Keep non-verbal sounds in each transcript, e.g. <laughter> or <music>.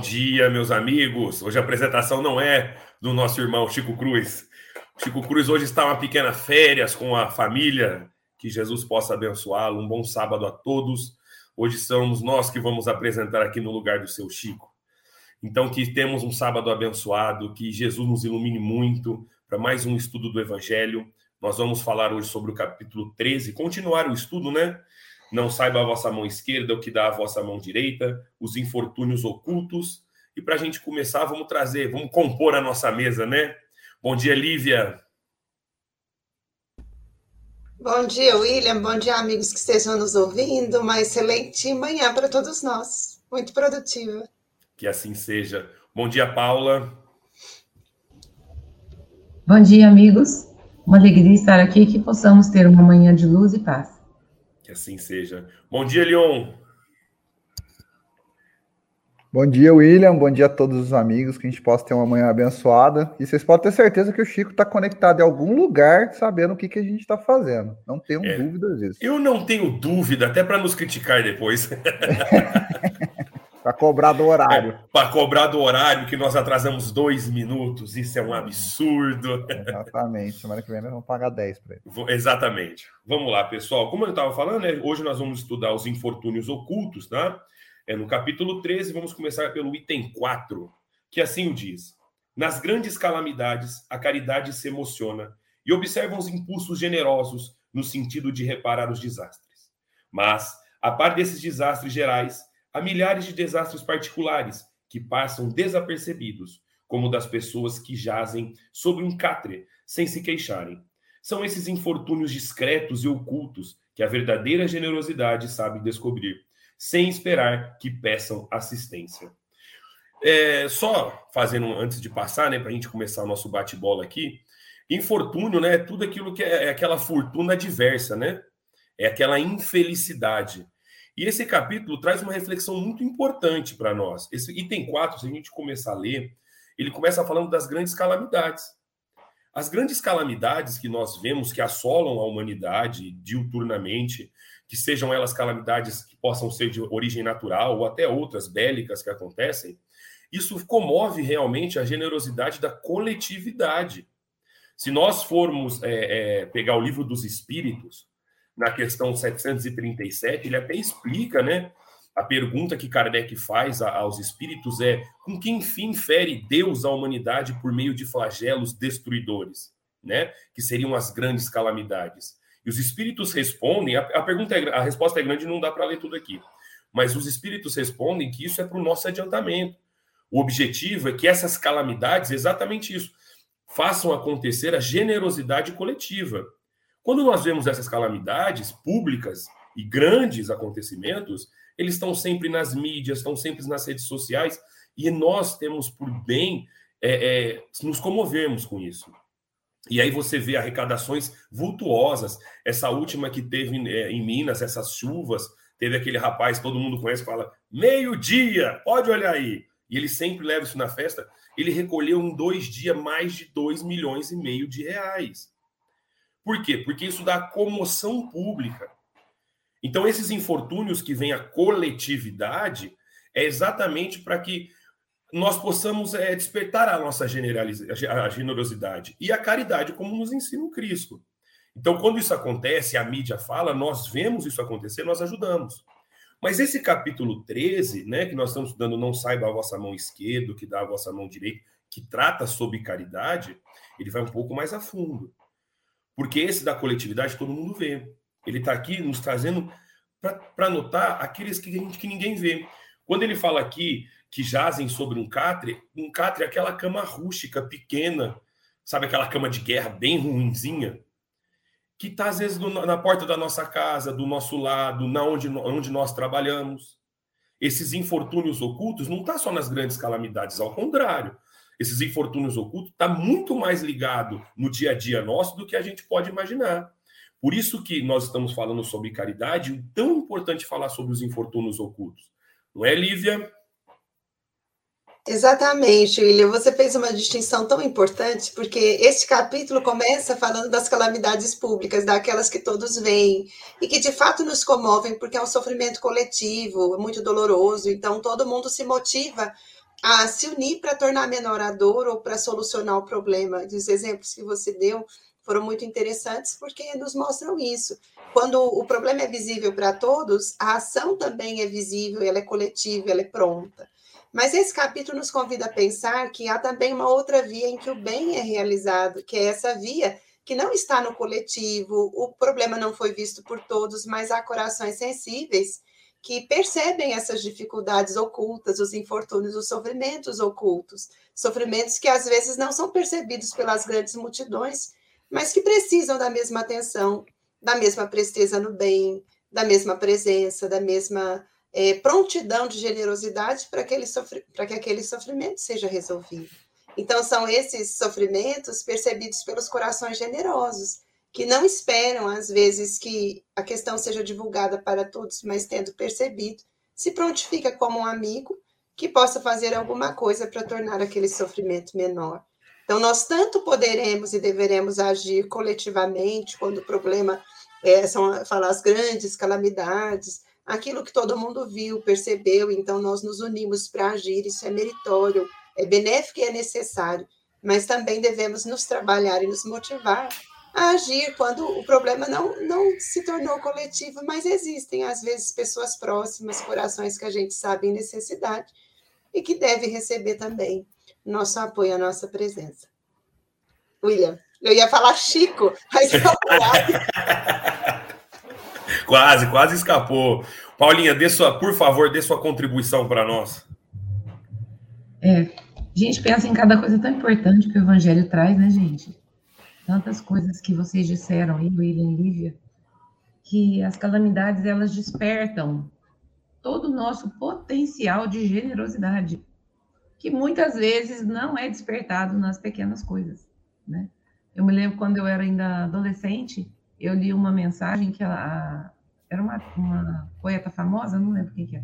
Dia, meus amigos. Hoje a apresentação não é do nosso irmão Chico Cruz. Chico Cruz hoje está uma pequena férias com a família. Que Jesus possa abençoá-lo. Um bom sábado a todos. Hoje somos nós que vamos apresentar aqui no lugar do seu Chico. Então, que temos um sábado abençoado, que Jesus nos ilumine muito para mais um estudo do Evangelho. Nós vamos falar hoje sobre o capítulo 13, continuar o estudo, né? Não saiba a vossa mão esquerda o que dá a vossa mão direita, os infortúnios ocultos. E para a gente começar, vamos trazer, vamos compor a nossa mesa, né? Bom dia, Lívia. Bom dia, William. Bom dia, amigos que estejam nos ouvindo. Uma excelente manhã para todos nós. Muito produtiva. Que assim seja. Bom dia, Paula. Bom dia, amigos. Uma alegria estar aqui que possamos ter uma manhã de luz e paz. Que assim seja. Bom dia, Leon. Bom dia, William. Bom dia a todos os amigos. Que a gente possa ter uma manhã abençoada. E vocês podem ter certeza que o Chico está conectado em algum lugar, sabendo o que, que a gente está fazendo. Não tenho é, dúvidas disso. Eu não tenho dúvida, até para nos criticar depois. <laughs> para cobrar do horário. É, para cobrar do horário, que nós atrasamos dois minutos. Isso é um absurdo. Exatamente. Semana que vem nós vamos pagar 10 para ele. Exatamente. Vamos lá, pessoal. Como eu estava falando, né, hoje nós vamos estudar os infortúnios ocultos, tá? É, no capítulo 13, vamos começar pelo item 4, que assim o diz. Nas grandes calamidades, a caridade se emociona e observa os impulsos generosos no sentido de reparar os desastres. Mas, a par desses desastres gerais, há milhares de desastres particulares que passam desapercebidos, como das pessoas que jazem sobre um catre sem se queixarem. São esses infortúnios discretos e ocultos que a verdadeira generosidade sabe descobrir, sem esperar que peçam assistência. É, só fazendo antes de passar, né, para a gente começar o nosso bate-bola aqui, infortúnio, né, tudo aquilo que é, é aquela fortuna diversa, né, é aquela infelicidade. E esse capítulo traz uma reflexão muito importante para nós. Esse item 4, se a gente começar a ler, ele começa falando das grandes calamidades. As grandes calamidades que nós vemos que assolam a humanidade diuturnamente, que sejam elas calamidades que possam ser de origem natural ou até outras bélicas que acontecem, isso comove realmente a generosidade da coletividade. Se nós formos é, é, pegar o livro dos Espíritos, na questão 737, ele até explica, né? A pergunta que Kardec faz aos espíritos é: com que enfim fere Deus a humanidade por meio de flagelos destruidores, né? Que seriam as grandes calamidades. E os espíritos respondem, a, a pergunta é, a resposta é grande, não dá para ler tudo aqui. Mas os espíritos respondem que isso é para o nosso adiantamento. O objetivo é que essas calamidades, exatamente isso, façam acontecer a generosidade coletiva. Quando nós vemos essas calamidades públicas e grandes acontecimentos, eles estão sempre nas mídias, estão sempre nas redes sociais, e nós temos por bem é, é, nos comovermos com isso. E aí você vê arrecadações vultuosas. Essa última que teve é, em Minas, essas chuvas, teve aquele rapaz, todo mundo conhece, fala meio-dia, pode olhar aí. E ele sempre leva isso na festa. Ele recolheu em dois dias mais de 2 milhões e meio de reais. Por quê? Porque isso dá comoção pública. Então, esses infortúnios que vem a coletividade é exatamente para que nós possamos é, despertar a nossa a generosidade e a caridade, como nos ensina o Cristo. Então, quando isso acontece, a mídia fala, nós vemos isso acontecer, nós ajudamos. Mas esse capítulo 13, né, que nós estamos estudando, não saiba a vossa mão esquerda, que dá a vossa mão direita, que trata sobre caridade, ele vai um pouco mais a fundo. Porque esse da coletividade todo mundo vê. Ele está aqui nos trazendo para notar aqueles que, gente, que ninguém vê. Quando ele fala aqui que jazem sobre um catre, um catre é aquela cama rústica, pequena, sabe aquela cama de guerra bem ruinzinha, que está às vezes na porta da nossa casa, do nosso lado, na onde, onde nós trabalhamos. Esses infortúnios ocultos não está só nas grandes calamidades, ao contrário. Esses infortúnios ocultos, está muito mais ligado no dia a dia nosso do que a gente pode imaginar. Por isso que nós estamos falando sobre caridade, e tão importante falar sobre os infortúnios ocultos. Não é, Lívia? Exatamente, William. Você fez uma distinção tão importante, porque este capítulo começa falando das calamidades públicas, daquelas que todos veem, e que de fato nos comovem, porque é um sofrimento coletivo, muito doloroso, então todo mundo se motiva a se unir para tornar menor a dor ou para solucionar o problema. Os exemplos que você deu foram muito interessantes, porque nos mostram isso. Quando o problema é visível para todos, a ação também é visível, ela é coletiva, ela é pronta. Mas esse capítulo nos convida a pensar que há também uma outra via em que o bem é realizado, que é essa via que não está no coletivo, o problema não foi visto por todos, mas há corações sensíveis que percebem essas dificuldades ocultas, os infortúnios, os sofrimentos ocultos, sofrimentos que às vezes não são percebidos pelas grandes multidões, mas que precisam da mesma atenção, da mesma presteza no bem, da mesma presença, da mesma é, prontidão de generosidade para que, que aquele sofrimento seja resolvido. Então, são esses sofrimentos percebidos pelos corações generosos, que não esperam, às vezes, que a questão seja divulgada para todos, mas tendo percebido, se prontifica como um amigo que possa fazer alguma coisa para tornar aquele sofrimento menor. Então, nós tanto poderemos e deveremos agir coletivamente quando o problema é, são falar as grandes calamidades, aquilo que todo mundo viu, percebeu, então nós nos unimos para agir, isso é meritório, é benéfico e é necessário, mas também devemos nos trabalhar e nos motivar a agir quando o problema não, não se tornou coletivo, mas existem, às vezes, pessoas próximas, corações que a gente sabe em necessidade e que deve receber também nosso apoio, a nossa presença. William, eu ia falar Chico, mas <laughs> Quase, quase escapou. Paulinha, dê sua, por favor, dê sua contribuição para nós. É, a gente pensa em cada coisa tão importante que o Evangelho traz, né, gente? Tantas coisas que vocês disseram aí, William e Lívia, que as calamidades elas despertam todo o nosso potencial de generosidade, que muitas vezes não é despertado nas pequenas coisas, né? Eu me lembro quando eu era ainda adolescente, eu li uma mensagem que ela, era uma, uma poeta famosa, não lembro quem que é.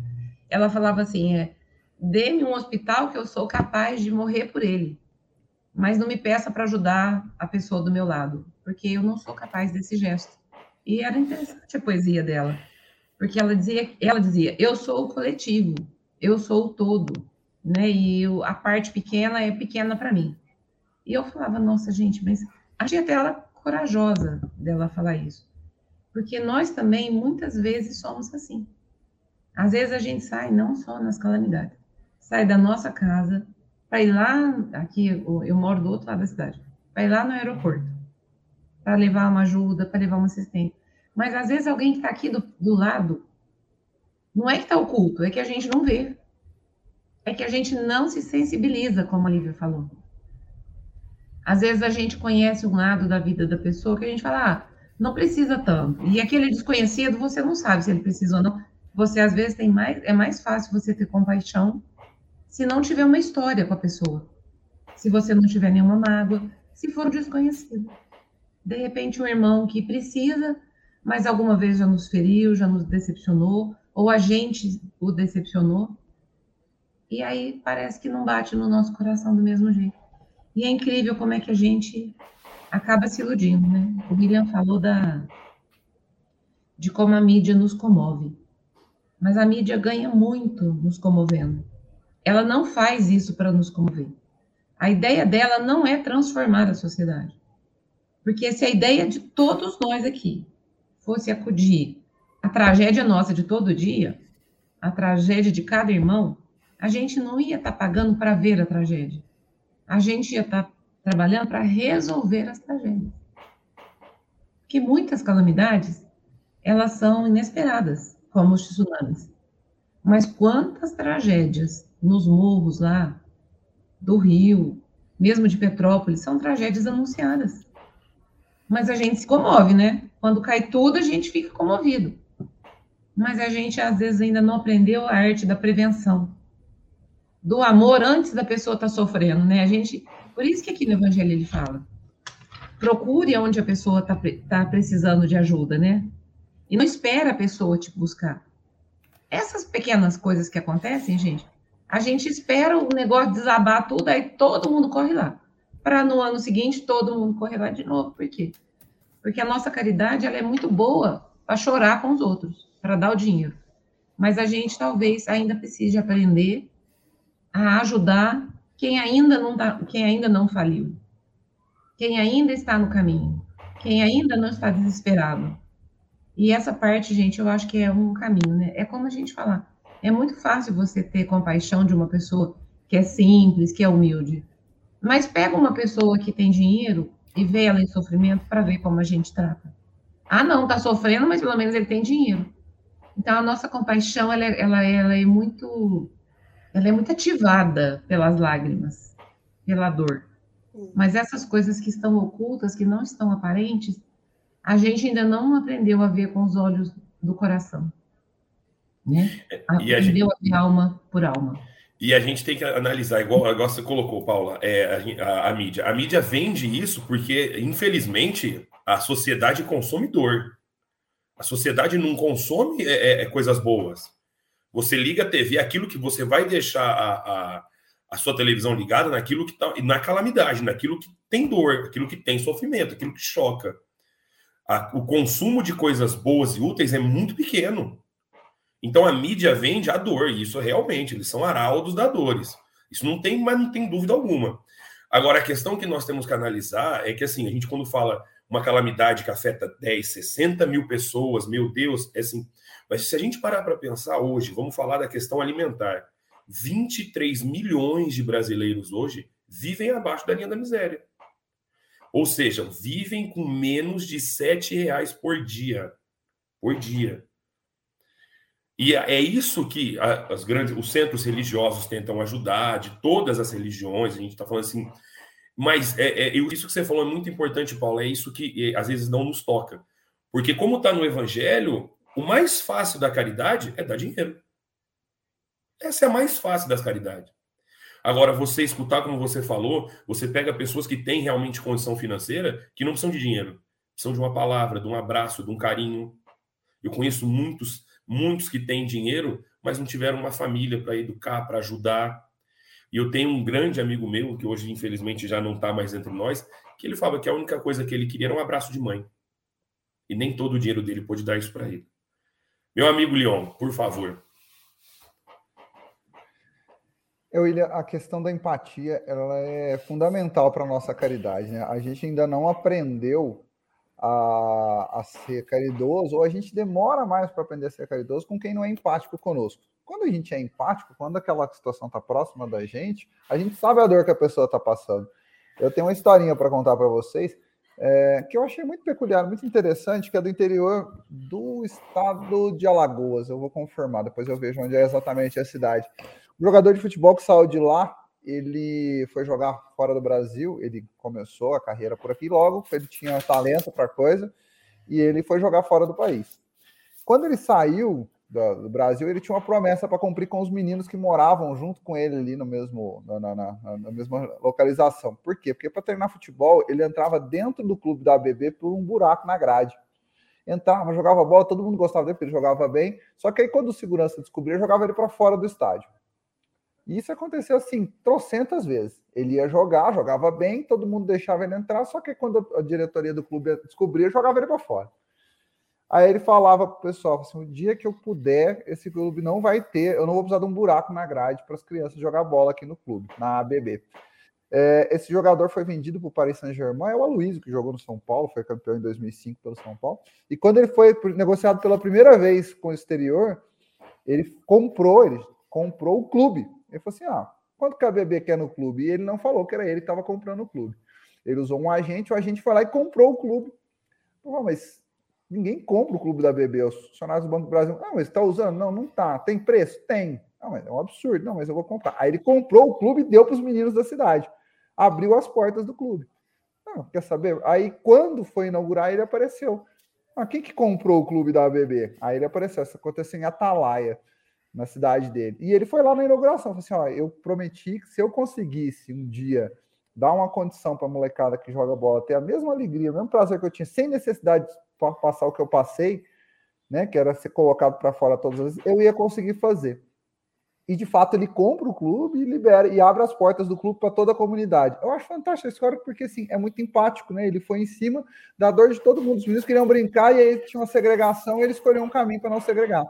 Ela falava assim: é, dê-me um hospital que eu sou capaz de morrer por ele, mas não me peça para ajudar a pessoa do meu lado, porque eu não sou capaz desse gesto. E era interessante a poesia dela, porque ela dizia, ela dizia: eu sou o coletivo, eu sou o todo, né? E eu, a parte pequena é pequena para mim. E eu falava: nossa, gente, mas achei até ela corajosa dela falar isso porque nós também, muitas vezes, somos assim. Às vezes a gente sai não só nas calamidades, sai da nossa casa para ir lá, aqui eu moro do outro lado da cidade, para ir lá no aeroporto, para levar uma ajuda, para levar uma assistência. Mas às vezes alguém que está aqui do, do lado, não é que está oculto, é que a gente não vê. É que a gente não se sensibiliza, como a Lívia falou. Às vezes a gente conhece um lado da vida da pessoa que a gente fala, ah, não precisa tanto. E aquele desconhecido, você não sabe se ele precisa ou não. Você, às vezes, tem mais, é mais fácil você ter compaixão se não tiver uma história com a pessoa. Se você não tiver nenhuma mágoa, se for desconhecido. De repente, um irmão que precisa, mas alguma vez já nos feriu, já nos decepcionou, ou a gente o decepcionou. E aí parece que não bate no nosso coração do mesmo jeito. E é incrível como é que a gente acaba se iludindo, né? O William falou da de como a mídia nos comove. Mas a mídia ganha muito nos comovendo. Ela não faz isso para nos comover. A ideia dela não é transformar a sociedade. Porque se a ideia de todos nós aqui fosse acudir a tragédia nossa de todo dia, a tragédia de cada irmão, a gente não ia estar tá pagando para ver a tragédia. A gente ia estar tá trabalhando para resolver as tragédias. Que muitas calamidades, elas são inesperadas, como os tsunamis. Mas quantas tragédias nos morros lá do Rio, mesmo de Petrópolis, são tragédias anunciadas. Mas a gente se comove, né? Quando cai tudo, a gente fica comovido. Mas a gente, às vezes, ainda não aprendeu a arte da prevenção do amor antes da pessoa estar tá sofrendo, né? A gente, por isso que aqui no Evangelho ele fala, procure onde a pessoa está tá precisando de ajuda, né? E não espera a pessoa te buscar. Essas pequenas coisas que acontecem, gente, a gente espera o negócio desabar tudo, aí todo mundo corre lá. Para no ano seguinte todo mundo correr lá de novo. Por quê? Porque a nossa caridade ela é muito boa para chorar com os outros, para dar o dinheiro. Mas a gente talvez ainda precise aprender a ajudar quem ainda não tá, quem ainda não faliu, quem ainda está no caminho, quem ainda não está desesperado. E essa parte, gente, eu acho que é um caminho, né? É como a gente falar, é muito fácil você ter compaixão de uma pessoa que é simples, que é humilde. Mas pega uma pessoa que tem dinheiro e vê ela em sofrimento para ver como a gente trata. Ah, não, tá sofrendo, mas pelo menos ele tem dinheiro. Então a nossa compaixão ela, é, ela, ela é muito ela é muito ativada pelas lágrimas, pela dor. Mas essas coisas que estão ocultas, que não estão aparentes, a gente ainda não aprendeu a ver com os olhos do coração. Né? Aprendeu a, gente... a alma por alma. E a gente tem que analisar, igual, igual você colocou, Paula, é, a, a, mídia. A mídia vende isso porque, infelizmente, a sociedade consome dor. A sociedade não consome é, é, é coisas boas. Você liga a TV, aquilo que você vai deixar a, a, a sua televisão ligada naquilo que está na calamidade, naquilo que tem dor, aquilo que tem sofrimento, aquilo que choca. A, o consumo de coisas boas e úteis é muito pequeno. Então a mídia vende a dor, e isso realmente, eles são araudos da dores. Isso não tem, mas não tem dúvida alguma. Agora, a questão que nós temos que analisar é que, assim, a gente quando fala uma calamidade que afeta 10, 60 mil pessoas, meu Deus, é assim, mas se a gente parar para pensar hoje, vamos falar da questão alimentar. 23 milhões de brasileiros hoje vivem abaixo da linha da miséria. Ou seja, vivem com menos de 7 reais por dia. Por dia. E é, é isso que as grandes, os centros religiosos tentam ajudar, de todas as religiões, a gente está falando assim. Mas é, é, isso que você falou é muito importante, Paulo, é isso que é, às vezes não nos toca. Porque, como está no Evangelho, o mais fácil da caridade é dar dinheiro. Essa é a mais fácil das caridades. Agora, você escutar, como você falou, você pega pessoas que têm realmente condição financeira que não precisam de dinheiro, precisam de uma palavra, de um abraço, de um carinho. Eu conheço muitos, muitos que têm dinheiro, mas não tiveram uma família para educar, para ajudar. E eu tenho um grande amigo meu, que hoje, infelizmente, já não está mais entre nós, que ele fala que a única coisa que ele queria era um abraço de mãe. E nem todo o dinheiro dele pôde dar isso para ele. Meu amigo Leon, por favor. Eu, William, a questão da empatia ela é fundamental para a nossa caridade. Né? A gente ainda não aprendeu a, a ser caridoso, ou a gente demora mais para aprender a ser caridoso com quem não é empático conosco. Quando a gente é empático, quando aquela situação está próxima da gente, a gente sabe a dor que a pessoa está passando. Eu tenho uma historinha para contar para vocês é, que eu achei muito peculiar, muito interessante, que é do interior do estado de Alagoas. Eu vou confirmar, depois eu vejo onde é exatamente a cidade. O jogador de futebol que saiu de lá, ele foi jogar fora do Brasil, ele começou a carreira por aqui logo, ele tinha talento para coisa, e ele foi jogar fora do país. Quando ele saiu, do, do Brasil, ele tinha uma promessa para cumprir com os meninos que moravam junto com ele ali no mesmo, na, na, na, na mesma localização. Por quê? Porque para treinar futebol, ele entrava dentro do clube da ABB por um buraco na grade. Entrava, jogava bola, todo mundo gostava dele, porque ele jogava bem. Só que aí, quando o segurança descobriu, jogava ele para fora do estádio. E isso aconteceu assim, trocentas vezes. Ele ia jogar, jogava bem, todo mundo deixava ele entrar, só que quando a diretoria do clube descobria, jogava ele para fora. Aí ele falava para o pessoal, assim, o dia que eu puder, esse clube não vai ter, eu não vou precisar de um buraco na grade para as crianças jogar bola aqui no clube, na ABB. É, esse jogador foi vendido para o Paris Saint-Germain, é o Aloysio, que jogou no São Paulo, foi campeão em 2005 pelo São Paulo. E quando ele foi negociado pela primeira vez com o exterior, ele comprou, ele comprou o clube. Ele falou assim: ah, quanto que a ABB quer no clube? E ele não falou que era ele que estava comprando o clube. Ele usou um agente, o agente foi lá e comprou o clube. Falei, mas Ninguém compra o clube da BB, os funcionários do Banco do Brasil. Não, mas está usando? Não, não está. Tem preço? Tem. Não, mas é um absurdo. Não, mas eu vou comprar. Aí ele comprou o clube e deu para os meninos da cidade. Abriu as portas do clube. Não, quer saber? Aí quando foi inaugurar, ele apareceu. Ah, quem que comprou o clube da ABB? Aí ele apareceu. Isso aconteceu em Atalaia. Na cidade dele. E ele foi lá na inauguração, falou assim: ó, eu prometi que se eu conseguisse um dia dar uma condição para a molecada que joga bola ter a mesma alegria, o mesmo prazer que eu tinha, sem necessidade de passar o que eu passei, né, que era ser colocado para fora todas as vezes, eu ia conseguir fazer. E de fato ele compra o clube e libera e abre as portas do clube para toda a comunidade. Eu acho fantástica a história porque assim, é muito empático, né? Ele foi em cima da dor de todo mundo. Os meninos queriam brincar e aí tinha uma segregação e ele escolheu um caminho para não segregar.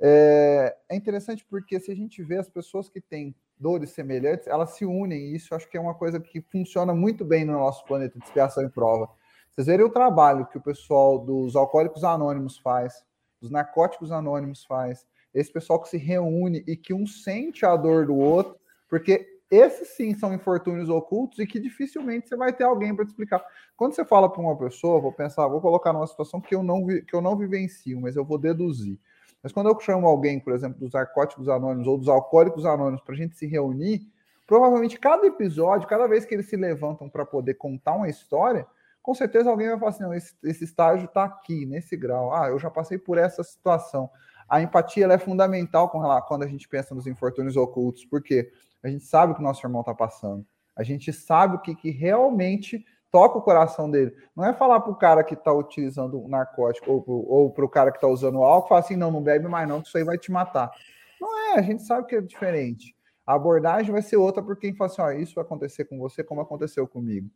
É, é, interessante porque se a gente vê as pessoas que têm dores semelhantes, elas se unem, e isso acho que é uma coisa que funciona muito bem no nosso planeta de expiação e prova. Vocês verem o trabalho que o pessoal dos alcoólicos anônimos faz, dos narcóticos anônimos faz, esse pessoal que se reúne e que um sente a dor do outro, porque esses sim são infortúnios ocultos e que dificilmente você vai ter alguém para te explicar. Quando você fala para uma pessoa, vou pensar, vou colocar numa situação que eu não que eu não vivencio, mas eu vou deduzir. Mas quando eu chamo alguém, por exemplo, dos narcóticos anônimos ou dos alcoólicos anônimos para a gente se reunir, provavelmente cada episódio, cada vez que eles se levantam para poder contar uma história, com certeza alguém vai falar assim: não, esse, esse estágio está aqui, nesse grau. Ah, eu já passei por essa situação. A empatia é fundamental quando a gente pensa nos infortúnios ocultos, porque a gente sabe o que o nosso irmão está passando. A gente sabe o que, que realmente toca o coração dele. Não é falar para o cara que está utilizando um narcótico ou para o cara que está usando álcool, falar assim, não, não bebe mais não, que isso aí vai te matar. Não é, a gente sabe que é diferente. A abordagem vai ser outra por quem fala assim, ó, isso vai acontecer com você como aconteceu comigo.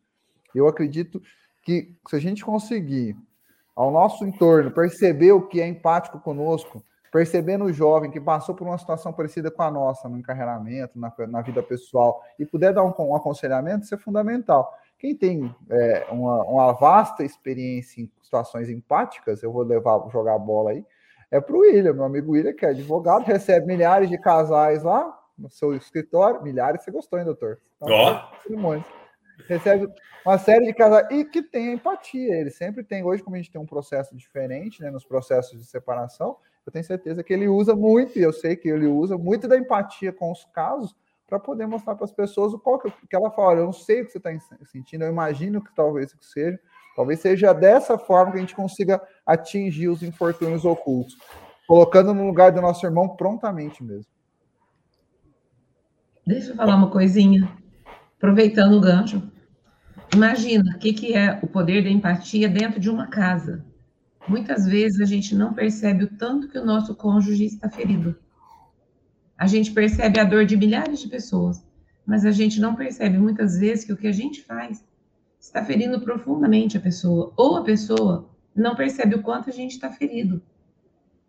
Eu acredito que se a gente conseguir, ao nosso entorno, perceber o que é empático conosco, percebendo o jovem que passou por uma situação parecida com a nossa no encarreiramento, na, na vida pessoal, e puder dar um, um aconselhamento, isso é fundamental. Quem tem é, uma, uma, vasta experiência em situações empáticas, eu vou levar jogar a bola aí, é para o William, meu amigo William, que é advogado, recebe milhares de casais lá no seu escritório, milhares, você gostou, hein, doutor? Ó! Então, recebe uma série de casais e que tem empatia. Ele sempre tem. Hoje, como a gente tem um processo diferente, né, nos processos de separação, eu tenho certeza que ele usa muito, e eu sei que ele usa muito da empatia com os casos para poder mostrar para as pessoas o qual que, que ela fala. Eu não sei o que você está sentindo, eu imagino que talvez que seja. Talvez seja dessa forma que a gente consiga atingir os infortúnios ocultos, colocando no lugar do nosso irmão prontamente mesmo. Deixa eu falar uma coisinha, aproveitando o gancho. Imagina o que, que é o poder da empatia dentro de uma casa. Muitas vezes a gente não percebe o tanto que o nosso cônjuge está ferido. A gente percebe a dor de milhares de pessoas, mas a gente não percebe muitas vezes que o que a gente faz está ferindo profundamente a pessoa, ou a pessoa não percebe o quanto a gente está ferido.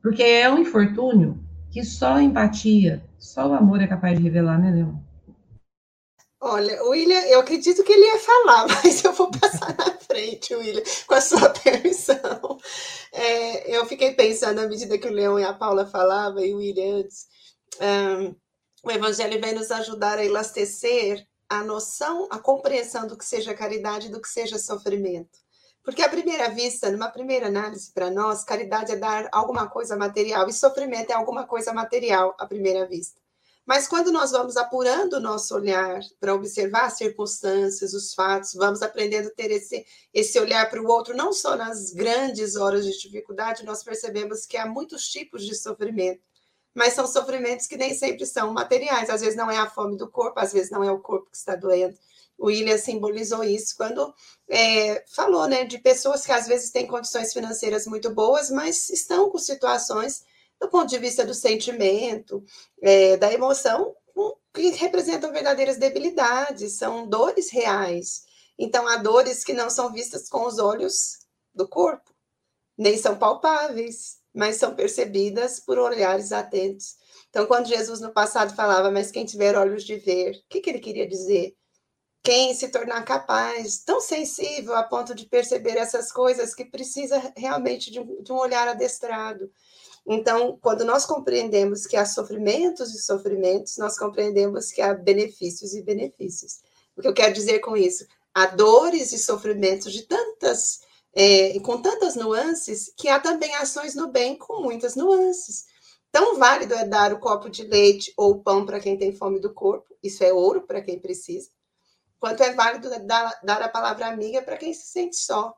Porque é um infortúnio que só a empatia, só o amor é capaz de revelar, né, Leon? Olha, William, eu acredito que ele ia falar, <laughs> mas eu vou passar na frente, William, com a sua <laughs> permissão. É, eu fiquei pensando, à medida que o Leão e a Paula falavam, e o William antes, um, o Evangelho vem nos ajudar a elastecer a noção, a compreensão do que seja caridade e do que seja sofrimento. Porque, à primeira vista, numa primeira análise para nós, caridade é dar alguma coisa material e sofrimento é alguma coisa material, à primeira vista. Mas quando nós vamos apurando o nosso olhar para observar as circunstâncias, os fatos, vamos aprendendo a ter esse, esse olhar para o outro, não só nas grandes horas de dificuldade, nós percebemos que há muitos tipos de sofrimento, mas são sofrimentos que nem sempre são materiais. Às vezes não é a fome do corpo, às vezes não é o corpo que está doendo. O William simbolizou isso quando é, falou né, de pessoas que às vezes têm condições financeiras muito boas, mas estão com situações do ponto de vista do sentimento, é, da emoção, que representam verdadeiras debilidades, são dores reais. Então, há dores que não são vistas com os olhos do corpo, nem são palpáveis, mas são percebidas por olhares atentos. Então, quando Jesus no passado falava, mas quem tiver olhos de ver, o que, que ele queria dizer? Quem se tornar capaz, tão sensível a ponto de perceber essas coisas que precisa realmente de um, de um olhar adestrado. Então, quando nós compreendemos que há sofrimentos e sofrimentos, nós compreendemos que há benefícios e benefícios. O que eu quero dizer com isso? Há dores e sofrimentos de tantas, é, com tantas nuances, que há também ações no bem com muitas nuances. Tão válido é dar o copo de leite ou pão para quem tem fome do corpo, isso é ouro para quem precisa, quanto é válido dar, dar a palavra amiga para quem se sente só.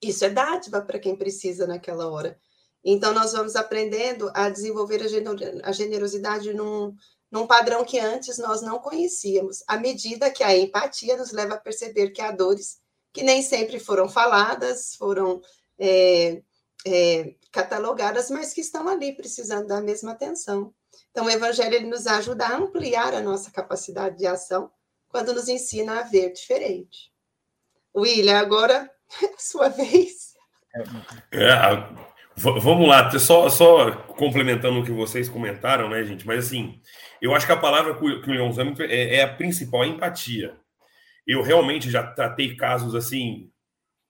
Isso é dádiva para quem precisa naquela hora. Então, nós vamos aprendendo a desenvolver a generosidade num, num padrão que antes nós não conhecíamos, à medida que a empatia nos leva a perceber que há dores que nem sempre foram faladas, foram é, é, catalogadas, mas que estão ali precisando da mesma atenção. Então, o Evangelho ele nos ajuda a ampliar a nossa capacidade de ação quando nos ensina a ver diferente. William, agora é a sua vez. É, vamos lá, só, só complementando o que vocês comentaram, né, gente? Mas assim, eu acho que a palavra que o Leon usa é, é a principal, a empatia. Eu realmente já tratei casos assim,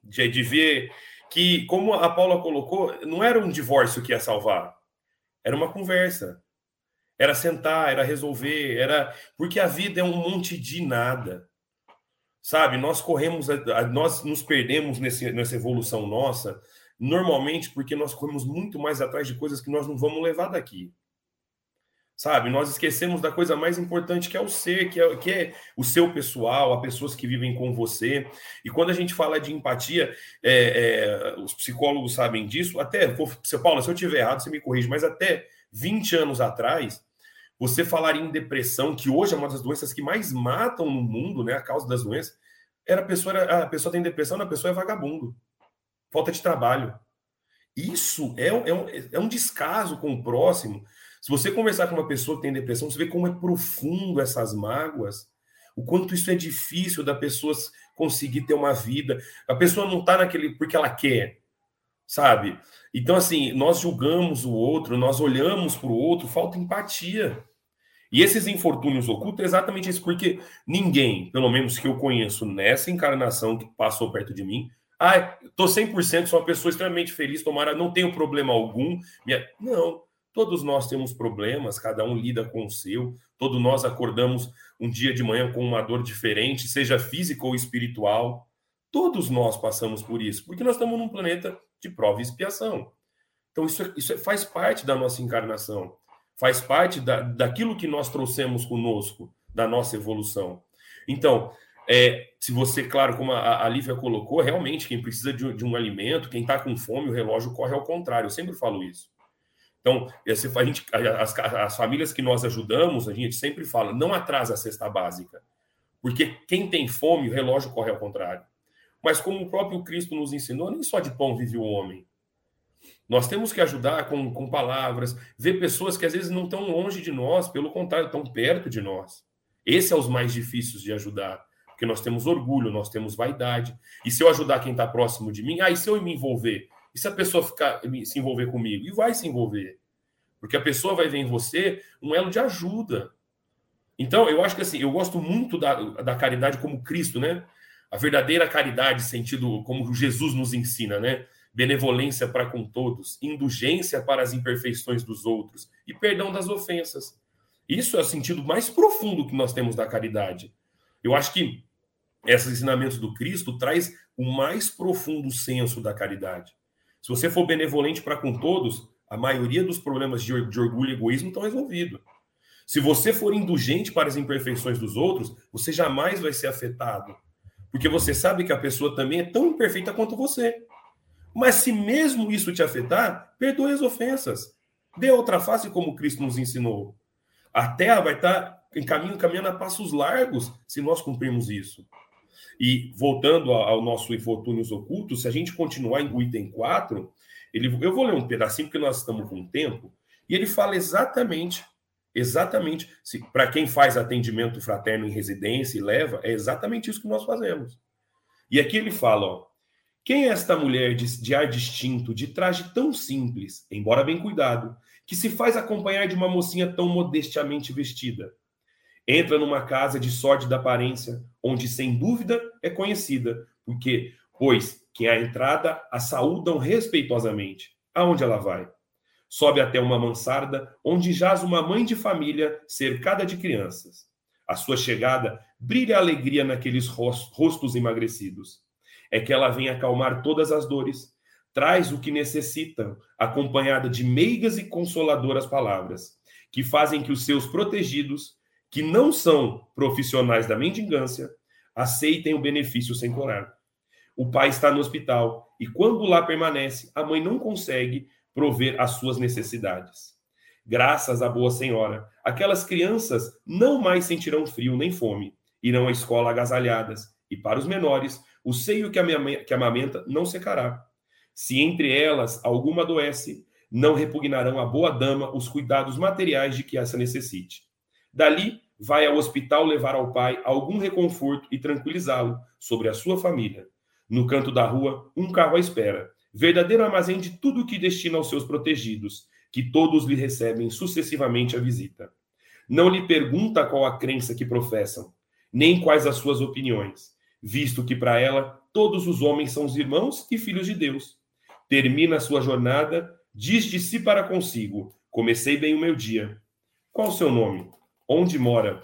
de, de ver que, como a Paula colocou, não era um divórcio que ia salvar, era uma conversa. Era sentar, era resolver, era. Porque a vida é um monte de nada. Sabe? Nós corremos, nós nos perdemos nesse, nessa evolução nossa, normalmente porque nós corremos muito mais atrás de coisas que nós não vamos levar daqui. Sabe? Nós esquecemos da coisa mais importante que é o ser, que é, que é o seu pessoal, as pessoas que vivem com você. E quando a gente fala de empatia, é, é, os psicólogos sabem disso. Até, você, Paula, se eu tiver errado, você me corrige, mas até 20 anos atrás, você falar em depressão, que hoje é uma das doenças que mais matam no mundo, né? A causa das doenças, era a pessoa, a pessoa tem depressão, a pessoa é vagabundo, falta de trabalho. Isso é, é, um, é um descaso com o próximo. Se você conversar com uma pessoa que tem depressão, você vê como é profundo essas mágoas, o quanto isso é difícil da pessoa conseguir ter uma vida. A pessoa não está naquele porque ela quer, sabe? Então, assim, nós julgamos o outro, nós olhamos para o outro, falta empatia. E esses infortúnios ocultos é exatamente isso, porque ninguém, pelo menos que eu conheço nessa encarnação que passou perto de mim, ah, estou 100%, sou uma pessoa extremamente feliz, tomara, não tenho problema algum. Minha... Não, todos nós temos problemas, cada um lida com o seu, todos nós acordamos um dia de manhã com uma dor diferente, seja física ou espiritual. Todos nós passamos por isso, porque nós estamos num planeta de prova e expiação. Então, isso, é, isso é, faz parte da nossa encarnação, faz parte da, daquilo que nós trouxemos conosco, da nossa evolução. Então, é, se você, claro, como a, a Lívia colocou, realmente quem precisa de, de um alimento, quem está com fome, o relógio corre ao contrário. Eu sempre falo isso. Então, a gente, as, as, famílias que nós ajudamos, a gente sempre fala, não atrasa a cesta básica. Porque quem tem fome, o relógio corre ao contrário. Mas como o próprio Cristo nos ensinou, nem só de pão vive o homem. Nós temos que ajudar com, com palavras, ver pessoas que às vezes não estão longe de nós, pelo contrário, estão perto de nós. Esse é os mais difíceis de ajudar, porque nós temos orgulho, nós temos vaidade. E se eu ajudar quem está próximo de mim, ah, e se eu me envolver? E se a pessoa ficar, se envolver comigo? E vai se envolver. Porque a pessoa vai ver em você um elo de ajuda. Então, eu acho que assim, eu gosto muito da, da caridade como Cristo, né? A verdadeira caridade, sentido como Jesus nos ensina, né? Benevolência para com todos, indulgência para as imperfeições dos outros e perdão das ofensas. Isso é o sentido mais profundo que nós temos da caridade. Eu acho que esses ensinamentos do Cristo traz o mais profundo senso da caridade. Se você for benevolente para com todos, a maioria dos problemas de, orgulho e egoísmo estão resolvidos. Se você for indulgente para as imperfeições dos outros, você jamais vai ser afetado porque você sabe que a pessoa também é tão imperfeita quanto você. Mas se mesmo isso te afetar, perdoe as ofensas. Dê outra face como Cristo nos ensinou. A terra vai estar em caminho, caminhando a passos largos se nós cumprirmos isso. E voltando ao nosso infortúnios ocultos, se a gente continuar em item 4, ele, eu vou ler um pedacinho porque nós estamos com tempo, e ele fala exatamente Exatamente. Para quem faz atendimento fraterno em residência e leva, é exatamente isso que nós fazemos. E aqui ele fala: ó, quem é esta mulher de, de ar distinto, de traje tão simples, embora bem cuidado, que se faz acompanhar de uma mocinha tão modestiamente vestida? Entra numa casa de sorte da aparência, onde sem dúvida é conhecida, porque, pois, que a entrada a saúdam respeitosamente. Aonde ela vai? sobe até uma mansarda onde jaz uma mãe de família cercada de crianças. A sua chegada brilha alegria naqueles rostos emagrecidos. É que ela vem acalmar todas as dores, traz o que necessitam, acompanhada de meigas e consoladoras palavras, que fazem que os seus protegidos, que não são profissionais da mendigância, aceitem o benefício sem corar. O pai está no hospital e, quando lá permanece, a mãe não consegue prover as suas necessidades. Graças à boa senhora, aquelas crianças não mais sentirão frio nem fome, irão à escola agasalhadas, e para os menores, o seio que amamenta não secará. Se entre elas alguma adoece, não repugnarão à boa dama os cuidados materiais de que essa necessite. Dali, vai ao hospital levar ao pai algum reconforto e tranquilizá-lo sobre a sua família. No canto da rua, um carro à espera, verdadeiro armazém de tudo o que destina aos seus protegidos, que todos lhe recebem sucessivamente a visita. Não lhe pergunta qual a crença que professam, nem quais as suas opiniões, visto que para ela todos os homens são os irmãos e filhos de Deus. Termina a sua jornada, diz de si para consigo: Comecei bem o meu dia. Qual o seu nome? Onde mora?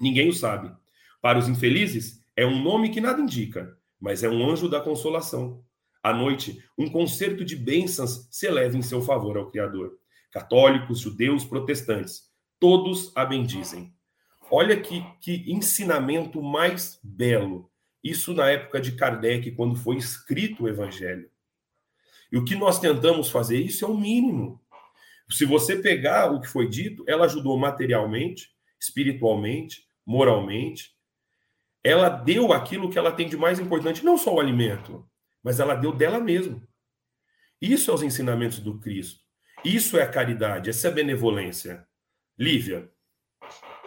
Ninguém o sabe. Para os infelizes, é um nome que nada indica, mas é um anjo da consolação. À noite, um concerto de bênçãos se eleva em seu favor ao Criador. Católicos, judeus, protestantes, todos a bendizem. Olha que, que ensinamento mais belo. Isso na época de Kardec, quando foi escrito o Evangelho. E o que nós tentamos fazer, isso é o mínimo. Se você pegar o que foi dito, ela ajudou materialmente, espiritualmente, moralmente. Ela deu aquilo que ela tem de mais importante, não só o alimento, mas ela deu dela mesma. Isso é os ensinamentos do Cristo. Isso é a caridade, essa é a benevolência. Lívia.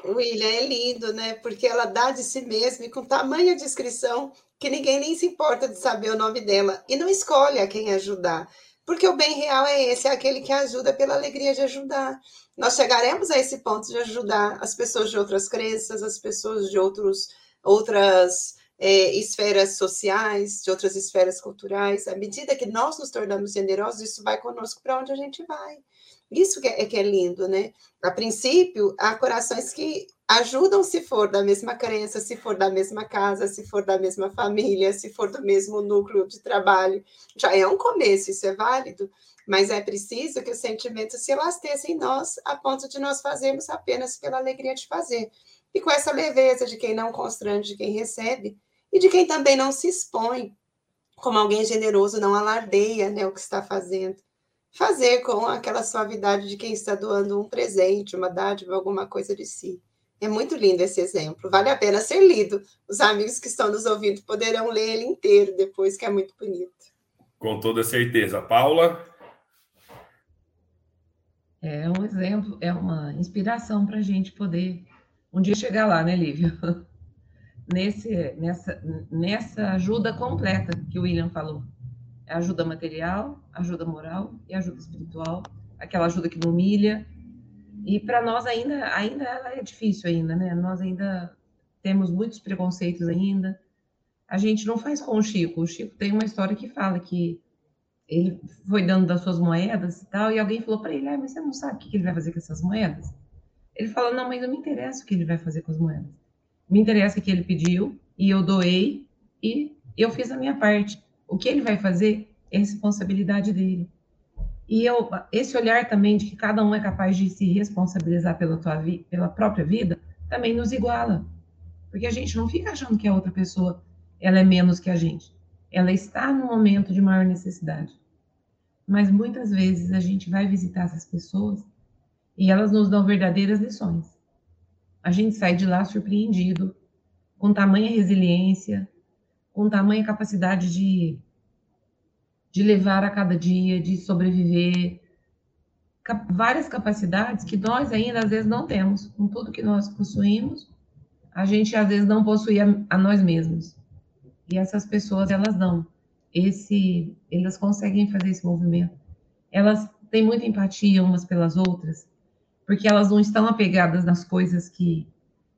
William, é lindo, né? Porque ela dá de si mesma e com tamanha descrição que ninguém nem se importa de saber o nome dela e não escolhe a quem ajudar. Porque o bem real é esse, é aquele que ajuda pela alegria de ajudar. Nós chegaremos a esse ponto de ajudar as pessoas de outras crenças, as pessoas de outros, outras é, esferas sociais, de outras esferas culturais. À medida que nós nos tornamos generosos, isso vai conosco para onde a gente vai. Isso que é, que é lindo, né? A princípio, há corações que ajudam se for da mesma crença, se for da mesma casa, se for da mesma família, se for do mesmo núcleo de trabalho. Já é um começo, isso é válido, mas é preciso que os sentimentos se elastecem em nós a ponto de nós fazermos apenas pela alegria de fazer. E com essa leveza de quem não constrange, de quem recebe, e de quem também não se expõe, como alguém generoso não alardeia né, o que está fazendo. Fazer com aquela suavidade de quem está doando um presente, uma dádiva, alguma coisa de si. É muito lindo esse exemplo, vale a pena ser lido. Os amigos que estão nos ouvindo poderão ler ele inteiro depois, que é muito bonito. Com toda certeza. Paula? É um exemplo, é uma inspiração para a gente poder um dia chegar lá, né, Lívia? <laughs> Nesse, nessa, nessa ajuda completa que o William falou. Ajuda material, ajuda moral e ajuda espiritual, aquela ajuda que não humilha, e para nós ainda, ainda ela é difícil ainda, né? Nós ainda temos muitos preconceitos ainda. A gente não faz com o Chico. O Chico tem uma história que fala que ele foi dando das suas moedas e tal, e alguém falou para ele: ah, mas você não sabe o que ele vai fazer com essas moedas? Ele fala: não, mas não me interessa o que ele vai fazer com as moedas. Me interessa que ele pediu e eu doei e eu fiz a minha parte. O que ele vai fazer é responsabilidade dele. E eu, esse olhar também de que cada um é capaz de se responsabilizar pela, tua vi, pela própria vida, também nos iguala. Porque a gente não fica achando que a outra pessoa ela é menos que a gente. Ela está no momento de maior necessidade. Mas muitas vezes a gente vai visitar essas pessoas e elas nos dão verdadeiras lições. A gente sai de lá surpreendido, com tamanha resiliência, com tamanha capacidade de de levar a cada dia, de sobreviver, várias capacidades que nós ainda às vezes não temos. Com tudo que nós possuímos, a gente às vezes não possui a, a nós mesmos. E essas pessoas, elas dão esse, elas conseguem fazer esse movimento. Elas têm muita empatia umas pelas outras, porque elas não estão apegadas nas coisas que,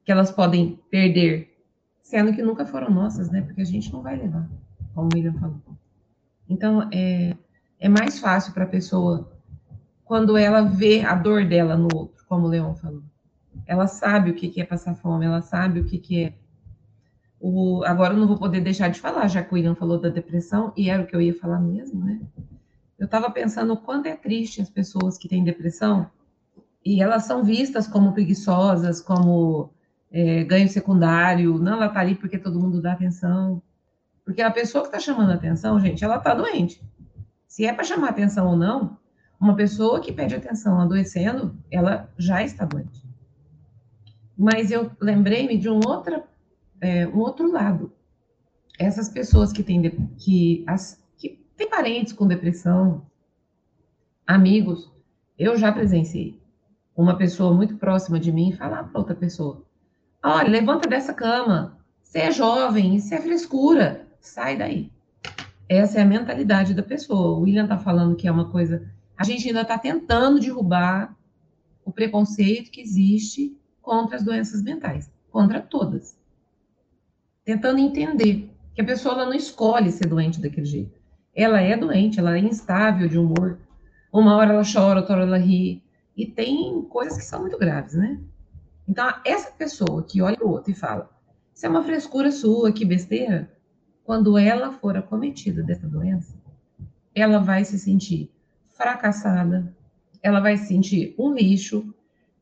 que elas podem perder, sendo que nunca foram nossas, né? Porque a gente não vai levar, como o William falou. Então, é, é mais fácil para a pessoa quando ela vê a dor dela no outro, como o Leon falou. Ela sabe o que, é passar fome, ela sabe o que, que é. O, agora eu não vou poder deixar de falar, já que o William falou da depressão, e era o que eu ia falar mesmo, né? Eu estava pensando o quanto é triste as pessoas que têm depressão e elas são vistas como preguiçosas, como é, ganho secundário, não, ela está ali porque todo mundo dá atenção. Porque a pessoa que está chamando atenção, gente, ela está doente. Se é para chamar atenção ou não, Uma pessoa que pede atenção adoecendo, ela já está doente. Mas eu lembrei-me de um, outra, é, um outro lado. Essas pessoas que têm, que, que têm parentes com depressão, amigos, eu já presenciei uma pessoa muito próxima de mim falar para outra pessoa: Olha, levanta dessa cama, você é jovem, isso é frescura, sai daí. Essa é a mentalidade da pessoa. O William está falando que é uma coisa. A gente ainda está tentando derrubar o preconceito que existe contra as doenças mentais, contra todas. Tentando entender que a pessoa não escolhe ser doente daquele jeito. Ela é doente, ela é instável de humor. Uma hora ela chora, outra hora ela ri. E tem coisas que são muito graves, né? Então, essa pessoa que olha o outro e fala: Isso é uma frescura sua, que besteira quando ela for acometida dessa doença, ela vai se sentir fracassada, ela vai se sentir um lixo,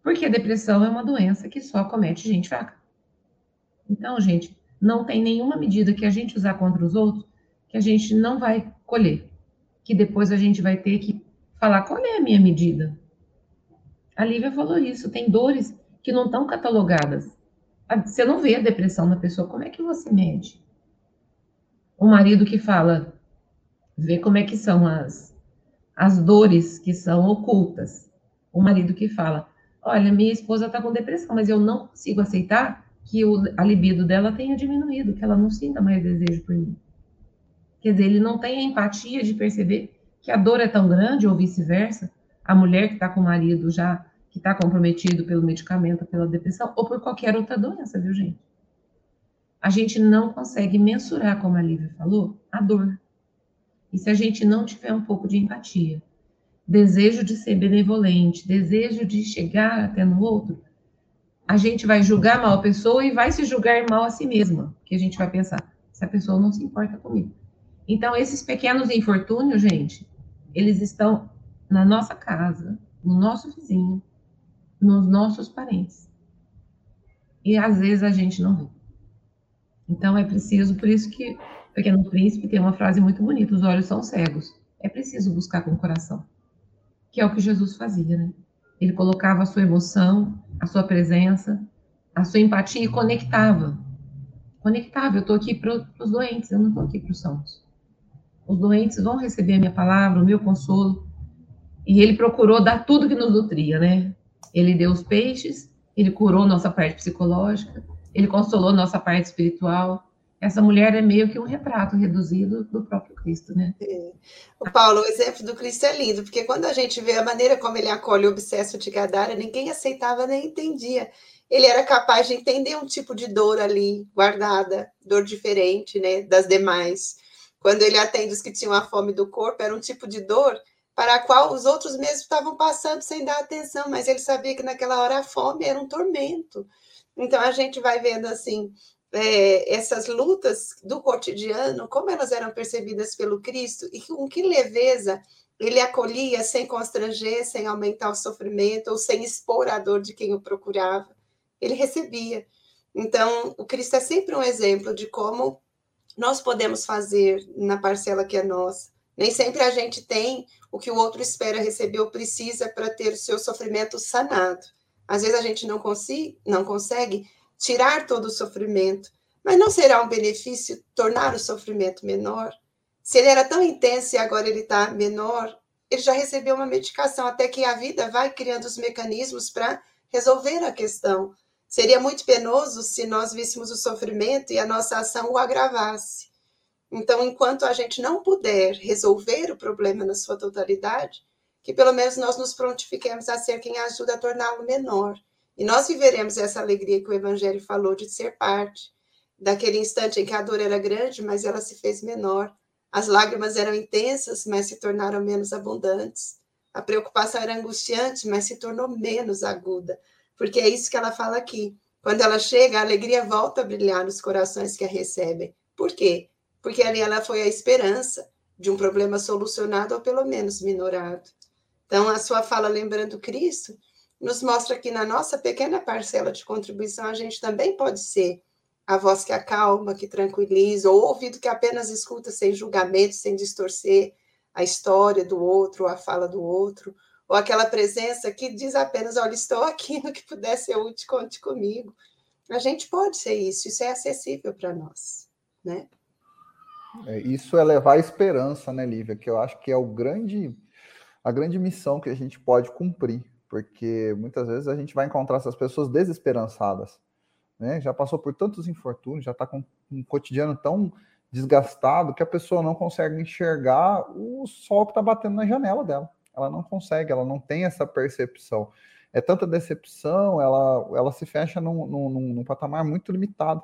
porque a depressão é uma doença que só acomete gente fraca. Então, gente, não tem nenhuma medida que a gente usar contra os outros que a gente não vai colher, que depois a gente vai ter que falar qual é a minha medida. A Lívia falou isso, tem dores que não estão catalogadas. Você não vê a depressão na pessoa, como é que você mede? O marido que fala, vê como é que são as, as dores que são ocultas. O marido que fala, olha, minha esposa está com depressão, mas eu não consigo aceitar que o, a libido dela tenha diminuído, que ela não sinta mais desejo por mim. Quer dizer, ele não tem a empatia de perceber que a dor é tão grande, ou vice-versa. A mulher que está com o marido já, que está comprometido pelo medicamento, pela depressão, ou por qualquer outra doença, viu, gente? A gente não consegue mensurar, como a Lívia falou, a dor. E se a gente não tiver um pouco de empatia, desejo de ser benevolente, desejo de chegar até no outro, a gente vai julgar mal a pessoa e vai se julgar mal a si mesma, que a gente vai pensar, essa pessoa não se importa comigo. Então, esses pequenos infortúnios, gente, eles estão na nossa casa, no nosso vizinho, nos nossos parentes. E às vezes a gente não vê. Então é preciso, por isso que o Pequeno Príncipe tem uma frase muito bonita: os olhos são cegos. É preciso buscar com o coração, que é o que Jesus fazia, né? Ele colocava a sua emoção, a sua presença, a sua empatia e conectava. Conectava. Eu estou aqui para os doentes, eu não estou aqui para os sãos. Os doentes vão receber a minha palavra, o meu consolo. E ele procurou dar tudo que nos nutria, né? Ele deu os peixes, ele curou nossa parte psicológica, ele consolou nossa parte espiritual. Essa mulher é meio que um retrato reduzido do próprio Cristo, né? É. O Paulo, o exemplo do Cristo é lindo, porque quando a gente vê a maneira como ele acolhe o obsesso de Gadara, ninguém aceitava nem entendia. Ele era capaz de entender um tipo de dor ali guardada, dor diferente, né, das demais. Quando ele atende os que tinham a fome do corpo, era um tipo de dor para a qual os outros mesmos estavam passando sem dar atenção, mas ele sabia que naquela hora a fome era um tormento. Então a gente vai vendo assim é, essas lutas do cotidiano, como elas eram percebidas pelo Cristo e com que leveza ele acolhia sem constranger, sem aumentar o sofrimento ou sem expor a dor de quem o procurava. Ele recebia. Então, o Cristo é sempre um exemplo de como nós podemos fazer na parcela que é nossa. Nem sempre a gente tem o que o outro espera receber ou precisa para ter o seu sofrimento sanado. Às vezes a gente não, consiga, não consegue tirar todo o sofrimento, mas não será um benefício tornar o sofrimento menor? Se ele era tão intenso e agora ele está menor, ele já recebeu uma medicação, até que a vida vai criando os mecanismos para resolver a questão. Seria muito penoso se nós víssemos o sofrimento e a nossa ação o agravasse. Então, enquanto a gente não puder resolver o problema na sua totalidade, que pelo menos nós nos prontifiquemos a ser quem ajuda a torná-lo menor. E nós viveremos essa alegria que o Evangelho falou de ser parte daquele instante em que a dor era grande, mas ela se fez menor. As lágrimas eram intensas, mas se tornaram menos abundantes. A preocupação era angustiante, mas se tornou menos aguda. Porque é isso que ela fala aqui. Quando ela chega, a alegria volta a brilhar nos corações que a recebem. Por quê? Porque ali ela foi a esperança de um problema solucionado ou pelo menos minorado. Então, a sua fala lembrando Cristo nos mostra que na nossa pequena parcela de contribuição a gente também pode ser a voz que acalma, que tranquiliza, ou ouvido que apenas escuta sem julgamento, sem distorcer, a história do outro, a fala do outro, ou aquela presença que diz apenas: olha, estou aqui no que puder ser útil, conte comigo. A gente pode ser isso, isso é acessível para nós, né? É, isso é levar esperança, né, Lívia? Que eu acho que é o grande, a grande missão que a gente pode cumprir, porque muitas vezes a gente vai encontrar essas pessoas desesperançadas, né? Já passou por tantos infortúnios, já está com um cotidiano tão desgastado que a pessoa não consegue enxergar o sol que está batendo na janela dela. Ela não consegue, ela não tem essa percepção. É tanta decepção, ela, ela se fecha num, num, num patamar muito limitado,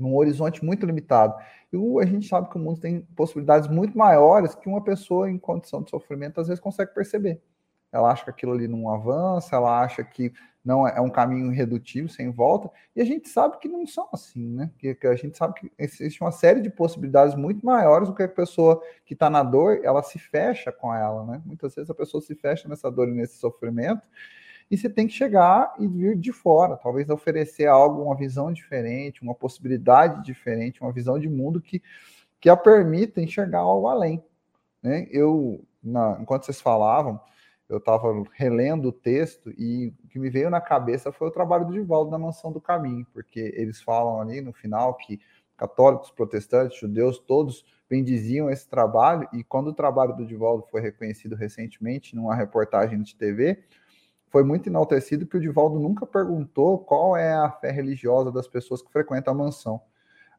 num horizonte muito limitado. E a gente sabe que o mundo tem possibilidades muito maiores que uma pessoa em condição de sofrimento às vezes consegue perceber. Ela acha que aquilo ali não avança, ela acha que não é, é um caminho irredutível, sem volta, e a gente sabe que não são assim, né? Que, que a gente sabe que existe uma série de possibilidades muito maiores do que a pessoa que está na dor, ela se fecha com ela, né? Muitas vezes a pessoa se fecha nessa dor e nesse sofrimento, e você tem que chegar e vir de fora, talvez oferecer algo, uma visão diferente, uma possibilidade diferente, uma visão de mundo que, que a permita enxergar algo além. Né? Eu, na, enquanto vocês falavam, eu estava relendo o texto e o que me veio na cabeça foi o trabalho do Divaldo na Mansão do Caminho, porque eles falam ali no final que católicos, protestantes, judeus, todos bendiziam esse trabalho, e quando o trabalho do Divaldo foi reconhecido recentemente numa reportagem de TV, foi muito enaltecido que o Divaldo nunca perguntou qual é a fé religiosa das pessoas que frequentam a mansão.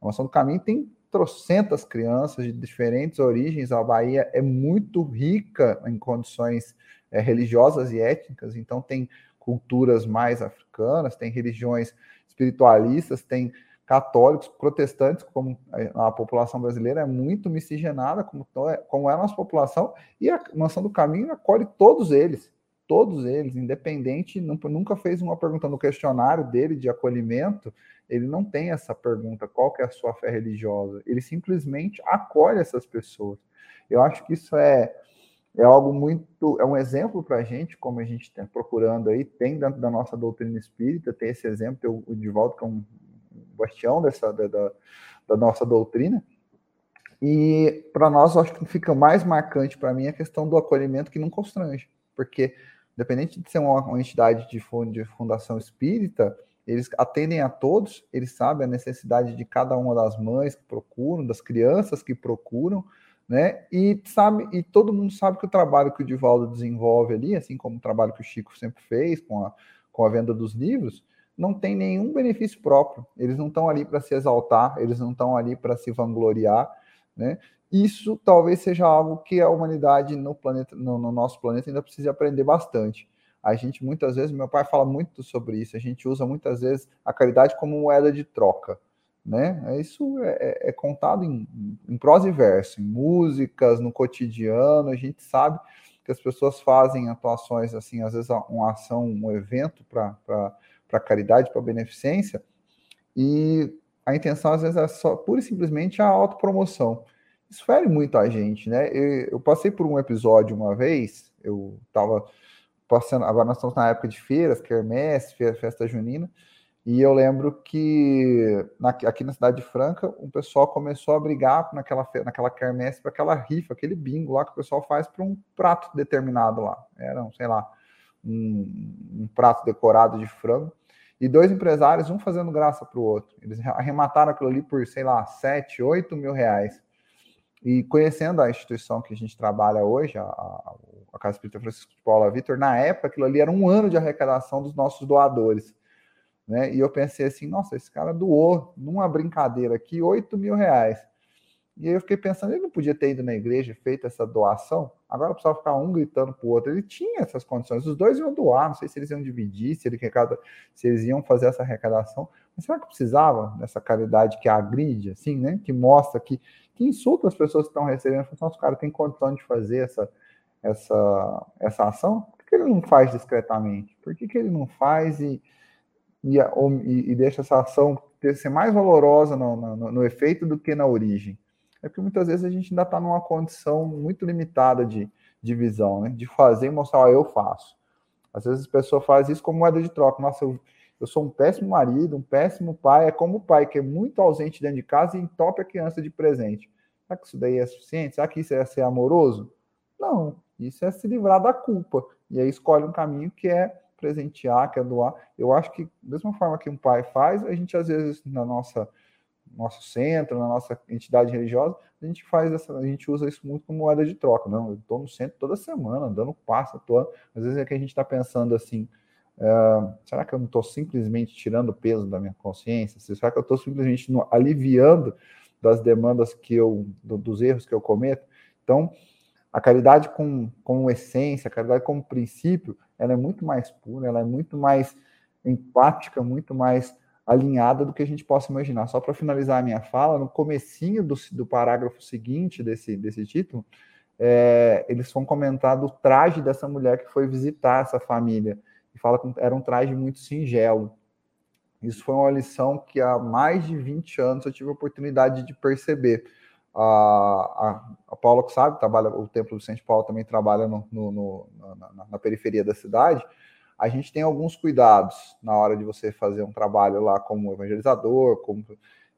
A Mansão do Caminho tem trocentas crianças de diferentes origens, a Bahia é muito rica em condições é, religiosas e étnicas, então tem culturas mais africanas, tem religiões espiritualistas, tem católicos, protestantes, como a população brasileira é muito miscigenada, como, é, como é a nossa população, e a Mansão do Caminho acolhe todos eles, todos eles, independente, nunca fez uma pergunta no questionário dele de acolhimento, ele não tem essa pergunta, qual que é a sua fé religiosa, ele simplesmente acolhe essas pessoas. Eu acho que isso é é algo muito, é um exemplo para a gente, como a gente está procurando aí, tem dentro da nossa doutrina espírita, tem esse exemplo, tem o, Divaldo, que é um bastião dessa, da, da, da nossa doutrina, e para nós, acho que fica mais marcante para mim a questão do acolhimento que não constrange, porque, independente de ser uma, uma entidade de, de fundação espírita, eles atendem a todos, eles sabem a necessidade de cada uma das mães que procuram, das crianças que procuram, né? E sabe, e todo mundo sabe que o trabalho que o Divaldo desenvolve ali, assim como o trabalho que o Chico sempre fez com a, com a venda dos livros, não tem nenhum benefício próprio. Eles não estão ali para se exaltar, eles não estão ali para se vangloriar, né? Isso talvez seja algo que a humanidade no planeta, no, no nosso planeta ainda precisa aprender bastante. A gente muitas vezes, meu pai fala muito sobre isso, a gente usa muitas vezes a caridade como moeda de troca né? É isso é, é, é contado em, em prosa e verso, em músicas, no cotidiano. A gente sabe que as pessoas fazem atuações assim, às vezes uma ação, um evento para caridade, para beneficência, e a intenção às vezes é só pura e simplesmente a autopromoção. Isso fere muito a gente, né? Eu, eu passei por um episódio uma vez, eu estava passando, agora nós estamos na época de feiras, quermesse, festa junina, e eu lembro que na, aqui na cidade de Franca, o pessoal começou a brigar naquela, naquela quermesse para aquela rifa, aquele bingo lá que o pessoal faz para um prato determinado lá. Era, sei lá, um, um, prato decorado de frango. E dois empresários, um fazendo graça para o outro. Eles arremataram aquilo ali por, sei lá, 7, 8 mil reais. E conhecendo a instituição que a gente trabalha hoje, a, a, a Casa Espírita Francisco de Paula Vitor, na época aquilo ali era um ano de arrecadação dos nossos doadores. Né? E eu pensei assim, nossa, esse cara doou numa brincadeira aqui 8 mil reais. E aí eu fiquei pensando, ele não podia ter ido na igreja feito essa doação? Agora precisava ficar um gritando para o outro. Ele tinha essas condições, os dois iam doar, não sei se eles iam dividir, se, ele, se eles iam fazer essa arrecadação. Mas será que precisava dessa caridade que agride, assim, né? Que mostra que, que insulta as pessoas que estão recebendo. Nossa, o cara tem condição de fazer essa, essa, essa ação? Por que ele não faz discretamente? Por que, que ele não faz e e, e, e deixa essa ação ter, ser mais valorosa no, no, no, efeito do que na origem. É porque muitas vezes a gente ainda está numa condição muito limitada de, de visão, né? de fazer e mostrar, ó, eu faço. Às vezes a pessoa faz isso como moeda de troca. Nossa, eu, eu sou um péssimo marido, um péssimo pai. É como o pai que é muito ausente dentro de casa e entope a criança de presente. Será que isso daí é suficiente? Será que isso é ser amoroso? Não, isso é se livrar da culpa. E aí escolhe um caminho que é presentear, que é doar. Eu acho que, da mesma forma que um pai faz, a gente às vezes na nossa nosso centro, na nossa entidade religiosa, a gente faz essa, a gente usa isso muito como moeda de troca. Não, eu estou no centro toda semana, dando passo, tô, às vezes é que a gente está pensando assim, uh, será que eu não estou simplesmente tirando o peso da minha consciência? Será que eu estou simplesmente aliviando das demandas que eu, do, dos erros que eu cometo? Então, a caridade com, com essência, a caridade como princípio, ela é muito mais pura, ela é muito mais empática, muito mais alinhada do que a gente possa imaginar. Só para finalizar a minha fala, no comecinho do, do parágrafo seguinte desse, desse título, é, eles vão comentar do traje dessa mulher que foi visitar essa família. E fala que era um traje muito singelo. Isso foi uma lição que há mais de 20 anos eu tive a oportunidade de perceber a, a, a Paula, que sabe, trabalha, o Templo do São Paulo também trabalha no, no, no na, na, periferia da cidade. A gente tem alguns cuidados na hora de você fazer um trabalho lá como evangelizador, como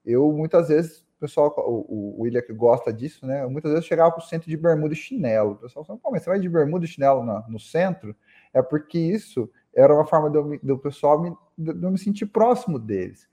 eu muitas vezes, o pessoal, o, o William que gosta disso, né? Muitas vezes chegava para o centro de bermuda e chinelo. O pessoal fala, pô, mas você vai de bermuda e chinelo na, no centro? É porque isso era uma forma do, do pessoal me, de eu me sentir próximo deles.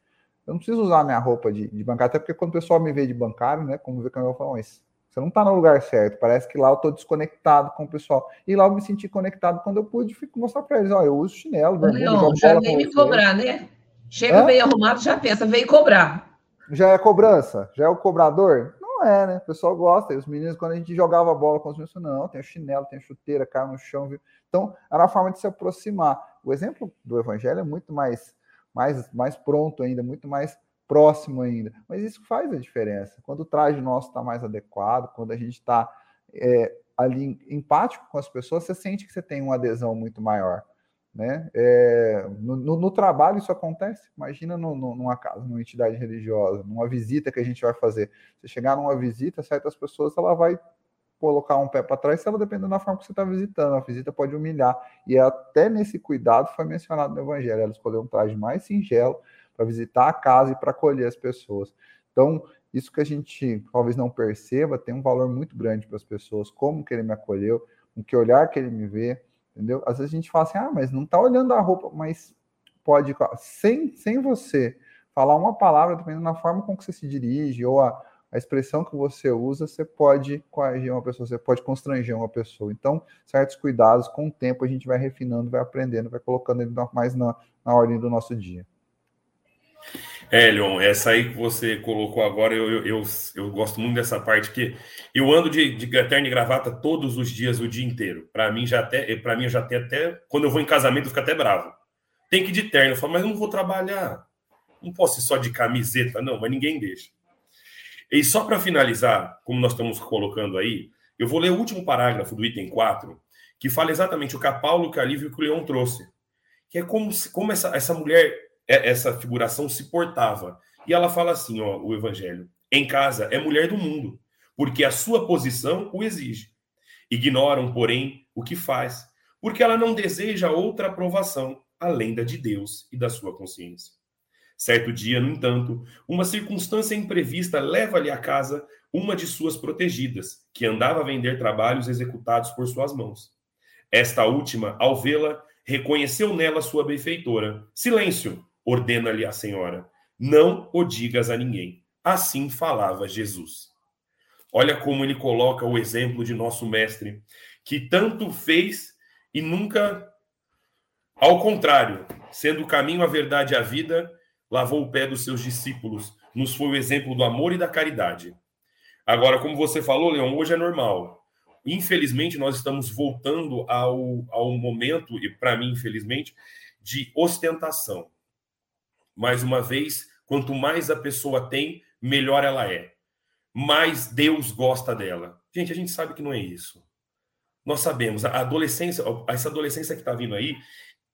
Eu não preciso usar minha roupa de, de bancário, até porque quando o pessoal me vê de bancário, né? Como vê eu falo, mas você não está no lugar certo. Parece que lá eu estou desconectado com o pessoal. E lá eu me senti conectado quando eu pude fico mostrar para eles: ó, eu uso chinelo. Leon, já vem me cobrar, né? Chega Hã? bem arrumado, já pensa, vem cobrar. Já é cobrança? Já é o cobrador? Não é, né? O pessoal gosta. E os meninos, quando a gente jogava bola com os meninos, não, tem chinelo, tem chuteira, cai no chão. Viu? Então, era uma forma de se aproximar. O exemplo do evangelho é muito mais, mais, mais pronto ainda, muito mais próximo ainda. Mas isso faz a diferença. Quando o traje nosso está mais adequado, quando a gente está é, ali empático com as pessoas, você sente que você tem uma adesão muito maior. Né? É, no, no, no, trabalho isso acontece. Imagina no, numa casa, numa entidade religiosa, numa visita que a gente vai fazer. Você chegar numa visita, certas pessoas ela vai colocar um pé para trás se ela depende da forma que você está visitando. A visita pode humilhar. E até nesse cuidado foi mencionado no Evangelho. Ela escolheu um traje mais singelo, para visitar a casa e para acolher as pessoas. Então, isso que a gente talvez não perceba tem um valor muito grande para as pessoas, como que ele me acolheu, com que olhar que ele me vê, entendeu? Às vezes a gente fala assim, ah, mas não está olhando a roupa, mas pode, sem, sem você falar uma palavra, dependendo da forma com que você se dirige, ou a, a expressão que você usa, você pode coagir uma pessoa, você pode constranger uma pessoa. Então, certos cuidados, com o tempo, a gente vai refinando, vai aprendendo, vai colocando ele mais na, na ordem do nosso dia. É, Leon, essa aí que você colocou agora, eu, eu, eu, eu gosto muito dessa parte que eu ando de, de terno e gravata todos os dias, o dia inteiro. Para mim, já até, para mim, já tenho até. Quando eu vou em casamento, eu fico até bravo. Tem que ir de terno. Eu falo, mas eu não vou trabalhar. Não posso ir só de camiseta, não, mas ninguém deixa. E só para finalizar, como nós estamos colocando aí, eu vou ler o último parágrafo do item 4, que fala exatamente o que a Paulo, que a Lívia e que o Leão trouxe. Que é como, como essa, essa mulher é, essa figuração se portava. E ela fala assim, ó, o evangelho: em casa é mulher do mundo, porque a sua posição o exige. Ignoram, porém, o que faz, porque ela não deseja outra aprovação além da de Deus e da sua consciência. Certo dia, no entanto, uma circunstância imprevista leva-lhe à casa uma de suas protegidas, que andava a vender trabalhos executados por suas mãos. Esta última, ao vê-la, reconheceu nela sua benfeitora. Silêncio! ordena-lhe a senhora: não o digas a ninguém. Assim falava Jesus. Olha como ele coloca o exemplo de nosso mestre, que tanto fez e nunca, ao contrário, sendo o caminho, a verdade e a vida, lavou o pé dos seus discípulos, nos foi o exemplo do amor e da caridade. Agora, como você falou, Leão, hoje é normal. Infelizmente, nós estamos voltando ao, ao momento, e para mim, infelizmente, de ostentação. Mais uma vez, quanto mais a pessoa tem, melhor ela é. Mais Deus gosta dela. Gente, a gente sabe que não é isso. Nós sabemos, a adolescência, essa adolescência que está vindo aí,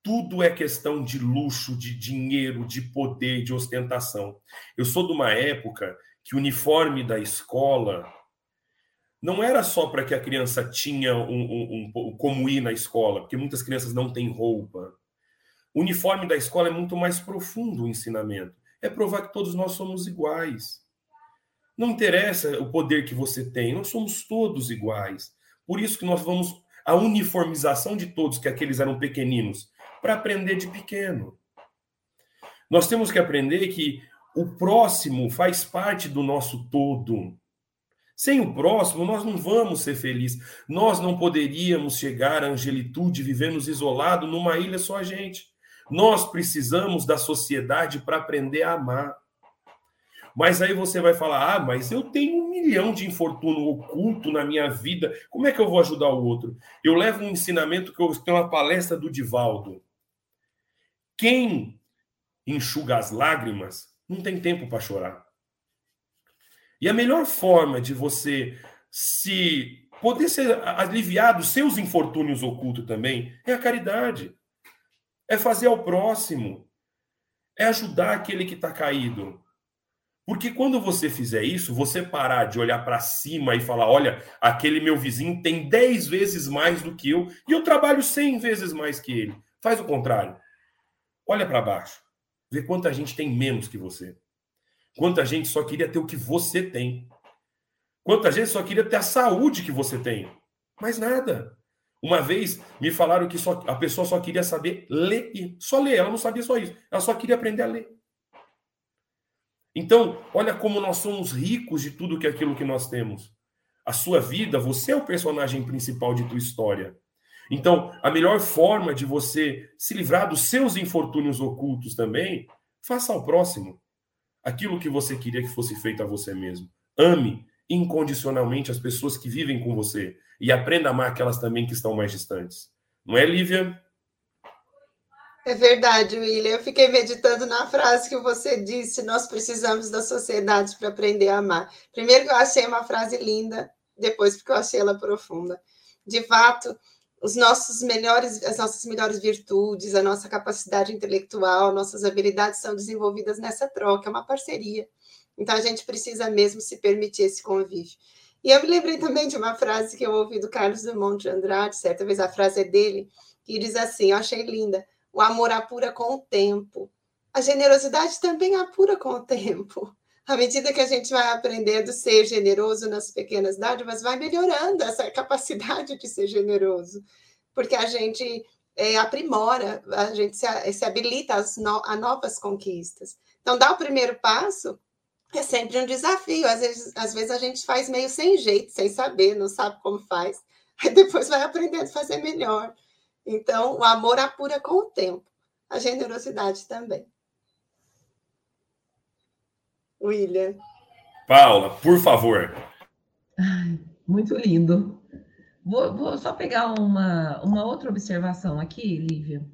tudo é questão de luxo, de dinheiro, de poder, de ostentação. Eu sou de uma época que o uniforme da escola não era só para que a criança tinha um, um, um, como ir na escola, porque muitas crianças não têm roupa. O uniforme da escola é muito mais profundo o ensinamento. É provar que todos nós somos iguais. Não interessa o poder que você tem, nós somos todos iguais. Por isso que nós vamos a uniformização de todos, que aqueles eram pequeninos, para aprender de pequeno. Nós temos que aprender que o próximo faz parte do nosso todo. Sem o próximo, nós não vamos ser felizes. Nós não poderíamos chegar à angelitude vivendo isolado numa ilha só a gente. Nós precisamos da sociedade para aprender a amar. Mas aí você vai falar: ah, mas eu tenho um milhão de infortúnio oculto na minha vida, como é que eu vou ajudar o outro? Eu levo um ensinamento que eu tenho uma palestra do Divaldo. Quem enxuga as lágrimas não tem tempo para chorar. E a melhor forma de você se poder ser aliviado dos seus infortúnios ocultos também é a caridade. É fazer ao próximo. É ajudar aquele que está caído. Porque quando você fizer isso, você parar de olhar para cima e falar: olha, aquele meu vizinho tem 10 vezes mais do que eu e eu trabalho 100 vezes mais que ele. Faz o contrário. Olha para baixo. Vê quanta gente tem menos que você. Quanta gente só queria ter o que você tem. Quanta gente só queria ter a saúde que você tem. Mais nada. Uma vez me falaram que só, a pessoa só queria saber ler só ler. Ela não sabia só isso. Ela só queria aprender a ler. Então, olha como nós somos ricos de tudo que é aquilo que nós temos. A sua vida, você é o personagem principal de tua história. Então, a melhor forma de você se livrar dos seus infortúnios ocultos também, faça ao próximo aquilo que você queria que fosse feito a você mesmo. Ame incondicionalmente as pessoas que vivem com você e aprenda a amar aquelas também que estão mais distantes. Não é, Lívia? É verdade, William. Eu fiquei meditando na frase que você disse: nós precisamos da sociedade para aprender a amar. Primeiro, que eu achei uma frase linda, depois, porque eu achei ela profunda. De fato, os nossos melhores, as nossas melhores virtudes, a nossa capacidade intelectual, nossas habilidades são desenvolvidas nessa troca, é uma parceria. Então, a gente precisa mesmo se permitir esse convívio. E eu me lembrei também de uma frase que eu ouvi do Carlos Drummond de Andrade, certa vez a frase é dele, que diz assim: eu achei linda o amor apura com o tempo. A generosidade também apura com o tempo. À medida que a gente vai aprendendo a ser generoso nas pequenas dádivas, vai melhorando essa capacidade de ser generoso, porque a gente é, aprimora, a gente se, se habilita no, a novas conquistas. Então, dar o primeiro passo é sempre um desafio. Às vezes, às vezes a gente faz meio sem jeito, sem saber, não sabe como faz. <laughs> Aí depois vai aprendendo a fazer melhor. Então, o amor apura com o tempo, a generosidade também. William. Paula, por favor. Ai, muito lindo. Vou, vou, só pegar uma, uma outra observação aqui, Lívia,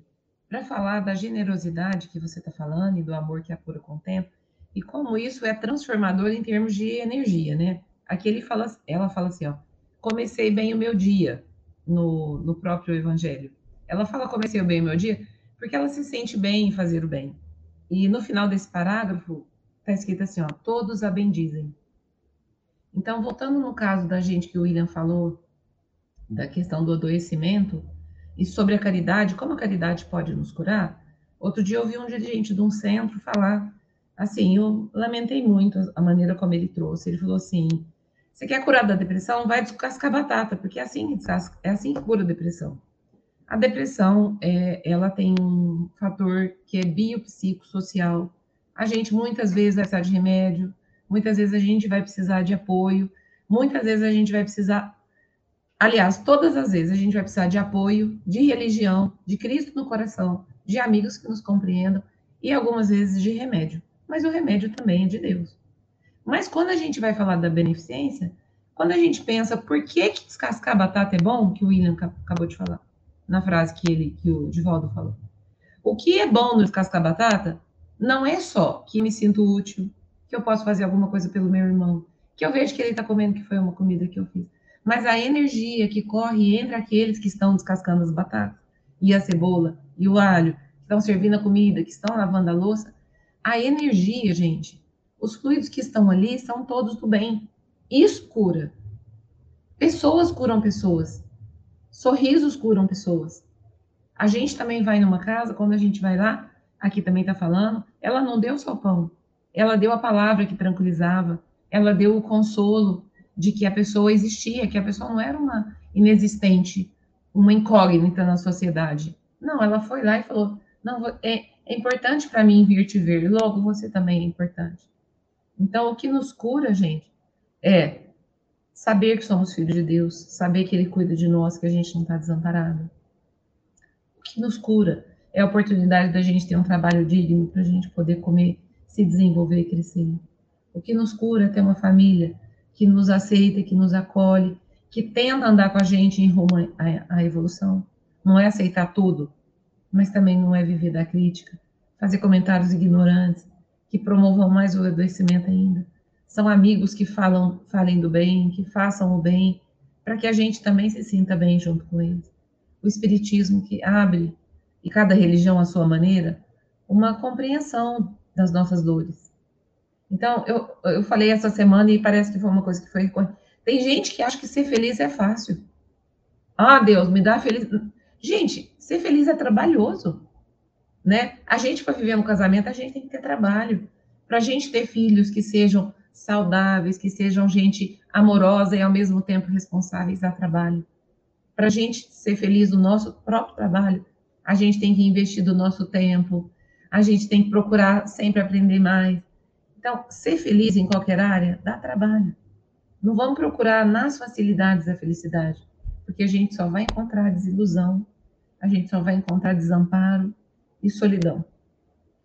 para falar da generosidade que você está falando e do amor que apura com o tempo, e como isso é transformador em termos de energia, né? Aqui ele fala, ela fala assim, ó, comecei bem o meu dia no, no próprio evangelho. Ela fala comecei bem o meu dia porque ela se sente bem em fazer o bem. E no final desse parágrafo está escrito assim, ó, todos a bendizem. Então, voltando no caso da gente que o William falou, da questão do adoecimento, e sobre a caridade, como a caridade pode nos curar, outro dia eu ouvi um dirigente de um centro falar, assim, eu lamentei muito a maneira como ele trouxe, ele falou assim, você quer curar da depressão? Vai descascar batata, porque é assim, é assim que cura a depressão. A depressão, é, ela tem um fator que é biopsicossocial. A gente muitas vezes vai precisar de remédio, muitas vezes a gente vai precisar de apoio, muitas vezes a gente vai precisar, aliás, todas as vezes a gente vai precisar de apoio, de religião, de Cristo no coração, de amigos que nos compreendam e algumas vezes de remédio. Mas o remédio também é de Deus. Mas quando a gente vai falar da beneficência, quando a gente pensa por que, que descascar batata é bom, que o William acabou de falar, na frase que ele que o Divaldo falou. O que é bom no descascar batata não é só que me sinto útil, que eu posso fazer alguma coisa pelo meu irmão, que eu vejo que ele está comendo que foi uma comida que eu fiz, mas a energia que corre entre aqueles que estão descascando as batatas e a cebola e o alho, que estão servindo a comida, que estão lavando a louça, a energia, gente, os fluidos que estão ali são todos do bem. Isso cura. Pessoas curam pessoas. Sorrisos curam pessoas. A gente também vai numa casa, quando a gente vai lá, aqui também está falando, ela não deu só pão, ela deu a palavra que tranquilizava, ela deu o consolo de que a pessoa existia, que a pessoa não era uma inexistente, uma incógnita na sociedade. Não, ela foi lá e falou: não, é, é importante para mim vir te ver, logo você também é importante. Então, o que nos cura, gente, é saber que somos filhos de Deus, saber que Ele cuida de nós, que a gente não está desamparado. O que nos cura é a oportunidade da gente ter um trabalho digno para a gente poder comer, se desenvolver e crescer. O que nos cura é ter uma família que nos aceita, que nos acolhe, que tenta andar com a gente em rumo à, evolução. Não é aceitar tudo, mas também não é viver da crítica, fazer comentários ignorantes, que promovam mais o adoecimento ainda. São amigos que falam, falem do bem, que façam o bem, para que a gente também se sinta bem junto com eles. O Espiritismo que abre, e cada religião à sua maneira, uma compreensão das nossas dores. Então, eu, eu falei essa semana e parece que foi uma coisa que foi. Tem gente que acha que ser feliz é fácil. Ah, Deus, me dá feliz. Gente, ser feliz é trabalhoso, né? A gente, para viver no casamento, a gente tem que ter trabalho. Para a gente ter filhos que sejam saudáveis, que sejam gente amorosa e ao mesmo tempo responsáveis a trabalho. Para a gente ser feliz no nosso próprio trabalho, a gente tem que investir do nosso tempo, a gente tem que procurar sempre aprender mais. Então, ser feliz em qualquer área dá trabalho. Não vamos procurar nas facilidades a felicidade, porque a gente só vai encontrar desilusão, a gente só vai encontrar desamparo e solidão.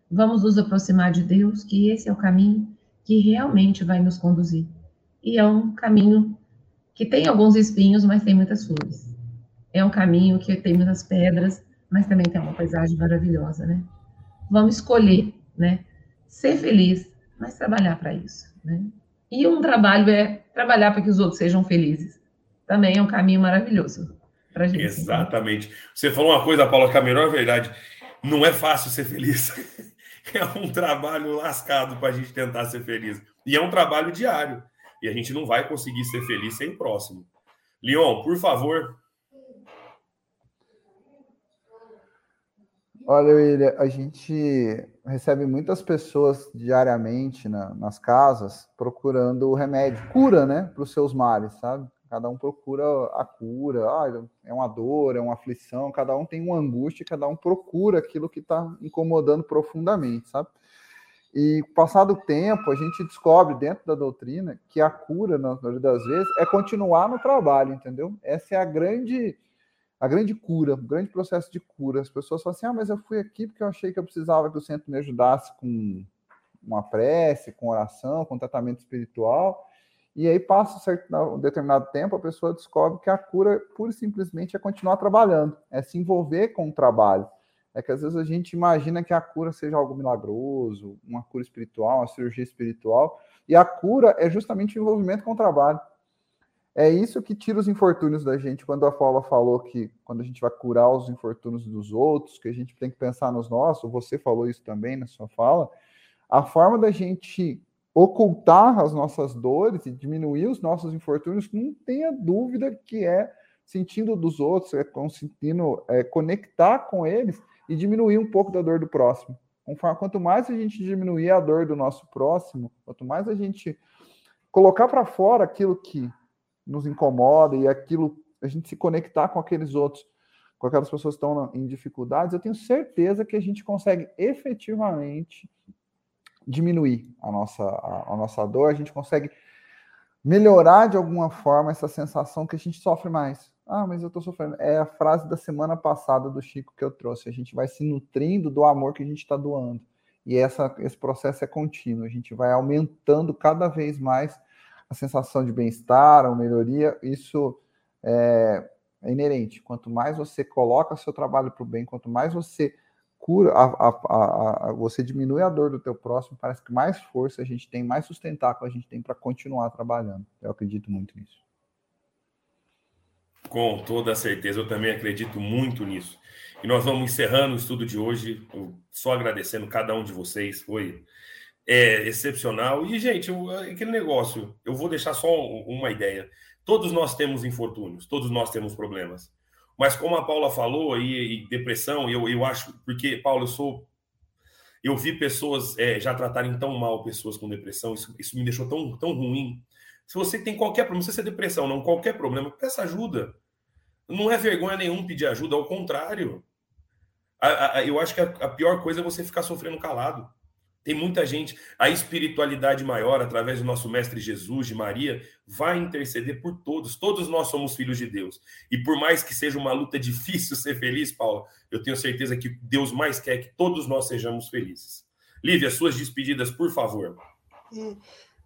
Vamos nos aproximar de Deus, que esse é o caminho que realmente vai nos conduzir. E é um caminho que tem alguns espinhos, mas tem muitas flores. É um caminho que tem muitas pedras, mas também tem uma paisagem maravilhosa, né? Vamos escolher, né? Ser feliz, mas trabalhar para isso, né? E um trabalho é trabalhar para que os outros sejam felizes. Também é um caminho maravilhoso para gente. Exatamente. Você falou uma coisa, Paula, que a melhor verdade. Não é fácil ser feliz. <laughs> É um trabalho lascado para a gente tentar ser feliz. E é um trabalho diário. E a gente não vai conseguir ser feliz sem o próximo. Leon, por favor. Olha, William, a gente recebe muitas pessoas diariamente na, nas casas procurando o remédio, cura, né, para os seus males, sabe? Cada um procura a cura, ah, é uma dor, é uma aflição, cada um tem uma angústia, cada um procura aquilo que está incomodando profundamente, sabe? E passado o tempo, a gente descobre dentro da doutrina que a cura, na maioria das vezes, é continuar no trabalho, entendeu? Essa é a grande a grande cura, o grande processo de cura. As pessoas falam assim: ah, mas eu fui aqui porque eu achei que eu precisava que o centro me ajudasse com uma prece, com oração, com tratamento espiritual. E aí passa um, certo, um determinado tempo, a pessoa descobre que a cura, pura e simplesmente, é continuar trabalhando, é se envolver com o trabalho. É que às vezes a gente imagina que a cura seja algo milagroso, uma cura espiritual, uma cirurgia espiritual, e a cura é justamente o envolvimento com o trabalho. É isso que tira os infortúnios da gente. Quando a Paula falou que quando a gente vai curar os infortúnios dos outros, que a gente tem que pensar nos nossos, você falou isso também na sua fala, a forma da gente ocultar as nossas dores e diminuir os nossos infortúnios, não tenha dúvida que é sentindo dos outros, é conseguindo é, conectar com eles e diminuir um pouco da dor do próximo. Quanto mais a gente diminuir a dor do nosso próximo, quanto mais a gente colocar para fora aquilo que nos incomoda e aquilo, a gente se conectar com aqueles outros, com aquelas pessoas que estão em dificuldades, eu tenho certeza que a gente consegue efetivamente diminuir a nossa, a, a nossa dor, a gente consegue melhorar de alguma forma essa sensação que a gente sofre mais. Ah, mas eu tô sofrendo. É a frase da semana passada do Chico que eu trouxe. A gente vai se nutrindo do amor que a gente está doando. E essa, esse processo é contínuo. A gente vai aumentando cada vez mais a sensação de bem-estar, a melhoria. Isso é, é inerente. Quanto mais você coloca seu trabalho para o bem, quanto mais você cura, a, a, a, você diminui a dor do teu próximo, parece que mais força a gente tem, mais sustentáculo a gente tem para continuar trabalhando. Eu acredito muito nisso. Com toda certeza, eu também acredito muito nisso. E nós vamos encerrando o estudo de hoje, só agradecendo cada um de vocês, foi é, excepcional. E, gente, eu, aquele negócio, eu vou deixar só uma ideia. Todos nós temos infortúnios, todos nós temos problemas. Mas como a Paula falou, e, e depressão, eu, eu acho, porque, Paulo, eu sou. Eu vi pessoas é, já tratarem tão mal pessoas com depressão, isso, isso me deixou tão, tão ruim. Se você tem qualquer problema, não precisa ser depressão, não, qualquer problema, peça ajuda. Não é vergonha nenhum pedir ajuda, ao contrário. A, a, eu acho que a, a pior coisa é você ficar sofrendo calado. Tem muita gente, a espiritualidade maior, através do nosso Mestre Jesus, de Maria, vai interceder por todos. Todos nós somos filhos de Deus. E por mais que seja uma luta difícil ser feliz, Paula, eu tenho certeza que Deus mais quer que todos nós sejamos felizes. Lívia, suas despedidas, por favor.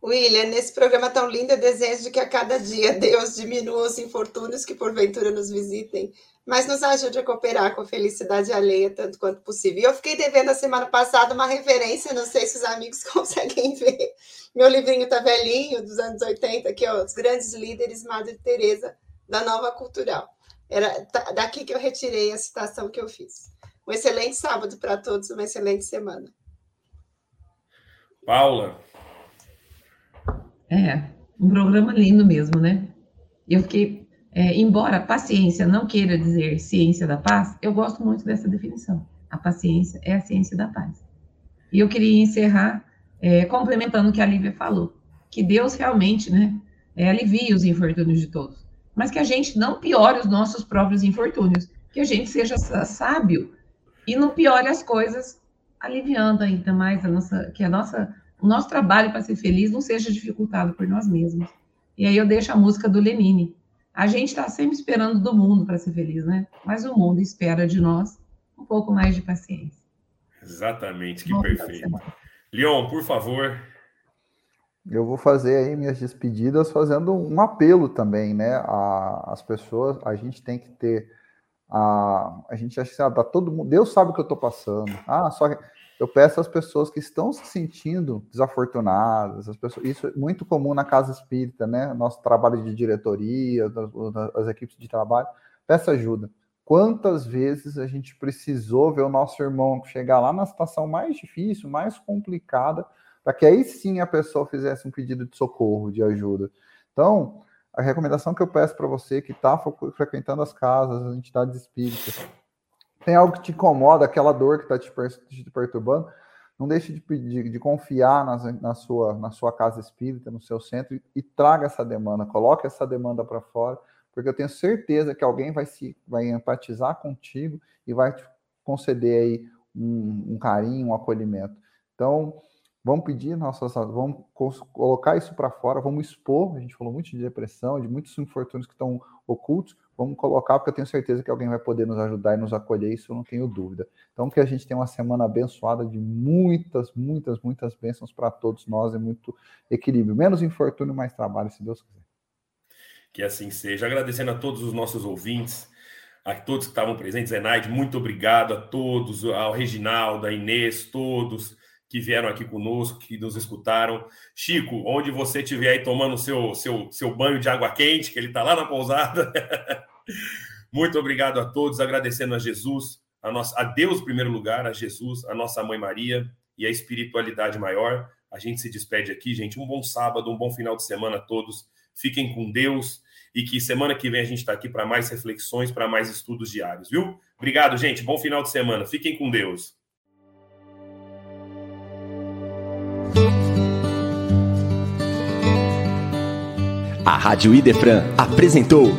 É. William, nesse programa tão lindo, eu desejo que a cada dia Deus diminua os infortúnios que porventura nos visitem, mas nos ajude a cooperar com a felicidade alheia tanto quanto possível. E eu fiquei devendo a semana passada uma referência, não sei se os amigos <laughs> conseguem ver. Meu livrinho tá velhinho, dos anos 80, aqui, ó, Os Grandes Líderes, Madre Teresa da Nova Cultural. Era daqui que eu retirei a citação que eu fiz. Um excelente sábado para todos, uma excelente semana. Paula, é, um programa lindo mesmo, né? Eu fiquei, é, embora paciência não queira dizer ciência da paz, eu gosto muito dessa definição. A paciência é a ciência da paz. E eu queria encerrar é, complementando o que a Lívia falou, que Deus realmente, né, é, os infortúnios de todos, mas que a gente não piore os nossos próprios infortúnios, que a gente seja sábio e não piore as coisas, aliviando ainda mais a nossa, que a nossa o nosso trabalho para ser feliz não seja dificultado por nós mesmos. E aí eu deixo a música do Lenine. A gente está sempre esperando do mundo para ser feliz, né? Mas o mundo espera de nós um pouco mais de paciência. Exatamente, que Bom, perfeito. Leon, por favor. Eu vou fazer aí minhas despedidas fazendo um apelo também, né? A, as pessoas, a gente tem que ter a, a gente acha que ah, todo mundo, Deus sabe o que eu estou passando. Ah, só eu peço às pessoas que estão se sentindo desafortunadas, as pessoas, isso é muito comum na casa espírita, né? Nosso trabalho de diretoria, das, das equipes de trabalho, peça ajuda. Quantas vezes a gente precisou ver o nosso irmão chegar lá na situação mais difícil, mais complicada, para que aí sim a pessoa fizesse um pedido de socorro, de ajuda. Então, a recomendação que eu peço para você que está frequentando as casas, as entidades espíritas, tem algo que te incomoda, aquela dor que está te, te, perturbando, não deixe de, de, de confiar nas, na, sua, na sua casa espírita, no seu centro, e, e traga essa demanda, coloque essa demanda para fora, porque eu tenho certeza que alguém vai se vai empatizar contigo e vai te conceder aí um, um carinho, um acolhimento. Então, vamos pedir nossas, vamos colocar isso para fora, vamos expor. A gente falou muito de depressão, de muitos infortúnios que estão ocultos, vamos colocar, porque eu tenho certeza que alguém vai poder nos ajudar e nos acolher, isso eu não tenho dúvida. Então, que a gente tenha uma semana abençoada de muitas, muitas, muitas bênçãos para todos nós e muito equilíbrio. Menos infortúnio, mais trabalho, se Deus quiser. Que assim seja. Agradecendo a todos os nossos ouvintes, a todos que estavam presentes. Zenaide, muito obrigado a todos, ao Reginaldo, a Inês, todos que vieram aqui conosco, que nos escutaram. Chico, onde você estiver aí tomando seu, seu, seu banho de água quente, que ele está lá na pousada. <laughs> Muito obrigado a todos, agradecendo a Jesus, a, nossa, a Deus em primeiro lugar, a Jesus, a nossa mãe Maria e a espiritualidade maior. A gente se despede aqui, gente. Um bom sábado, um bom final de semana a todos. Fiquem com Deus e que semana que vem a gente está aqui para mais reflexões, para mais estudos diários, viu? Obrigado, gente. Bom final de semana. Fiquem com Deus. A Rádio Idefran apresentou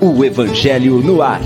o Evangelho no Ar.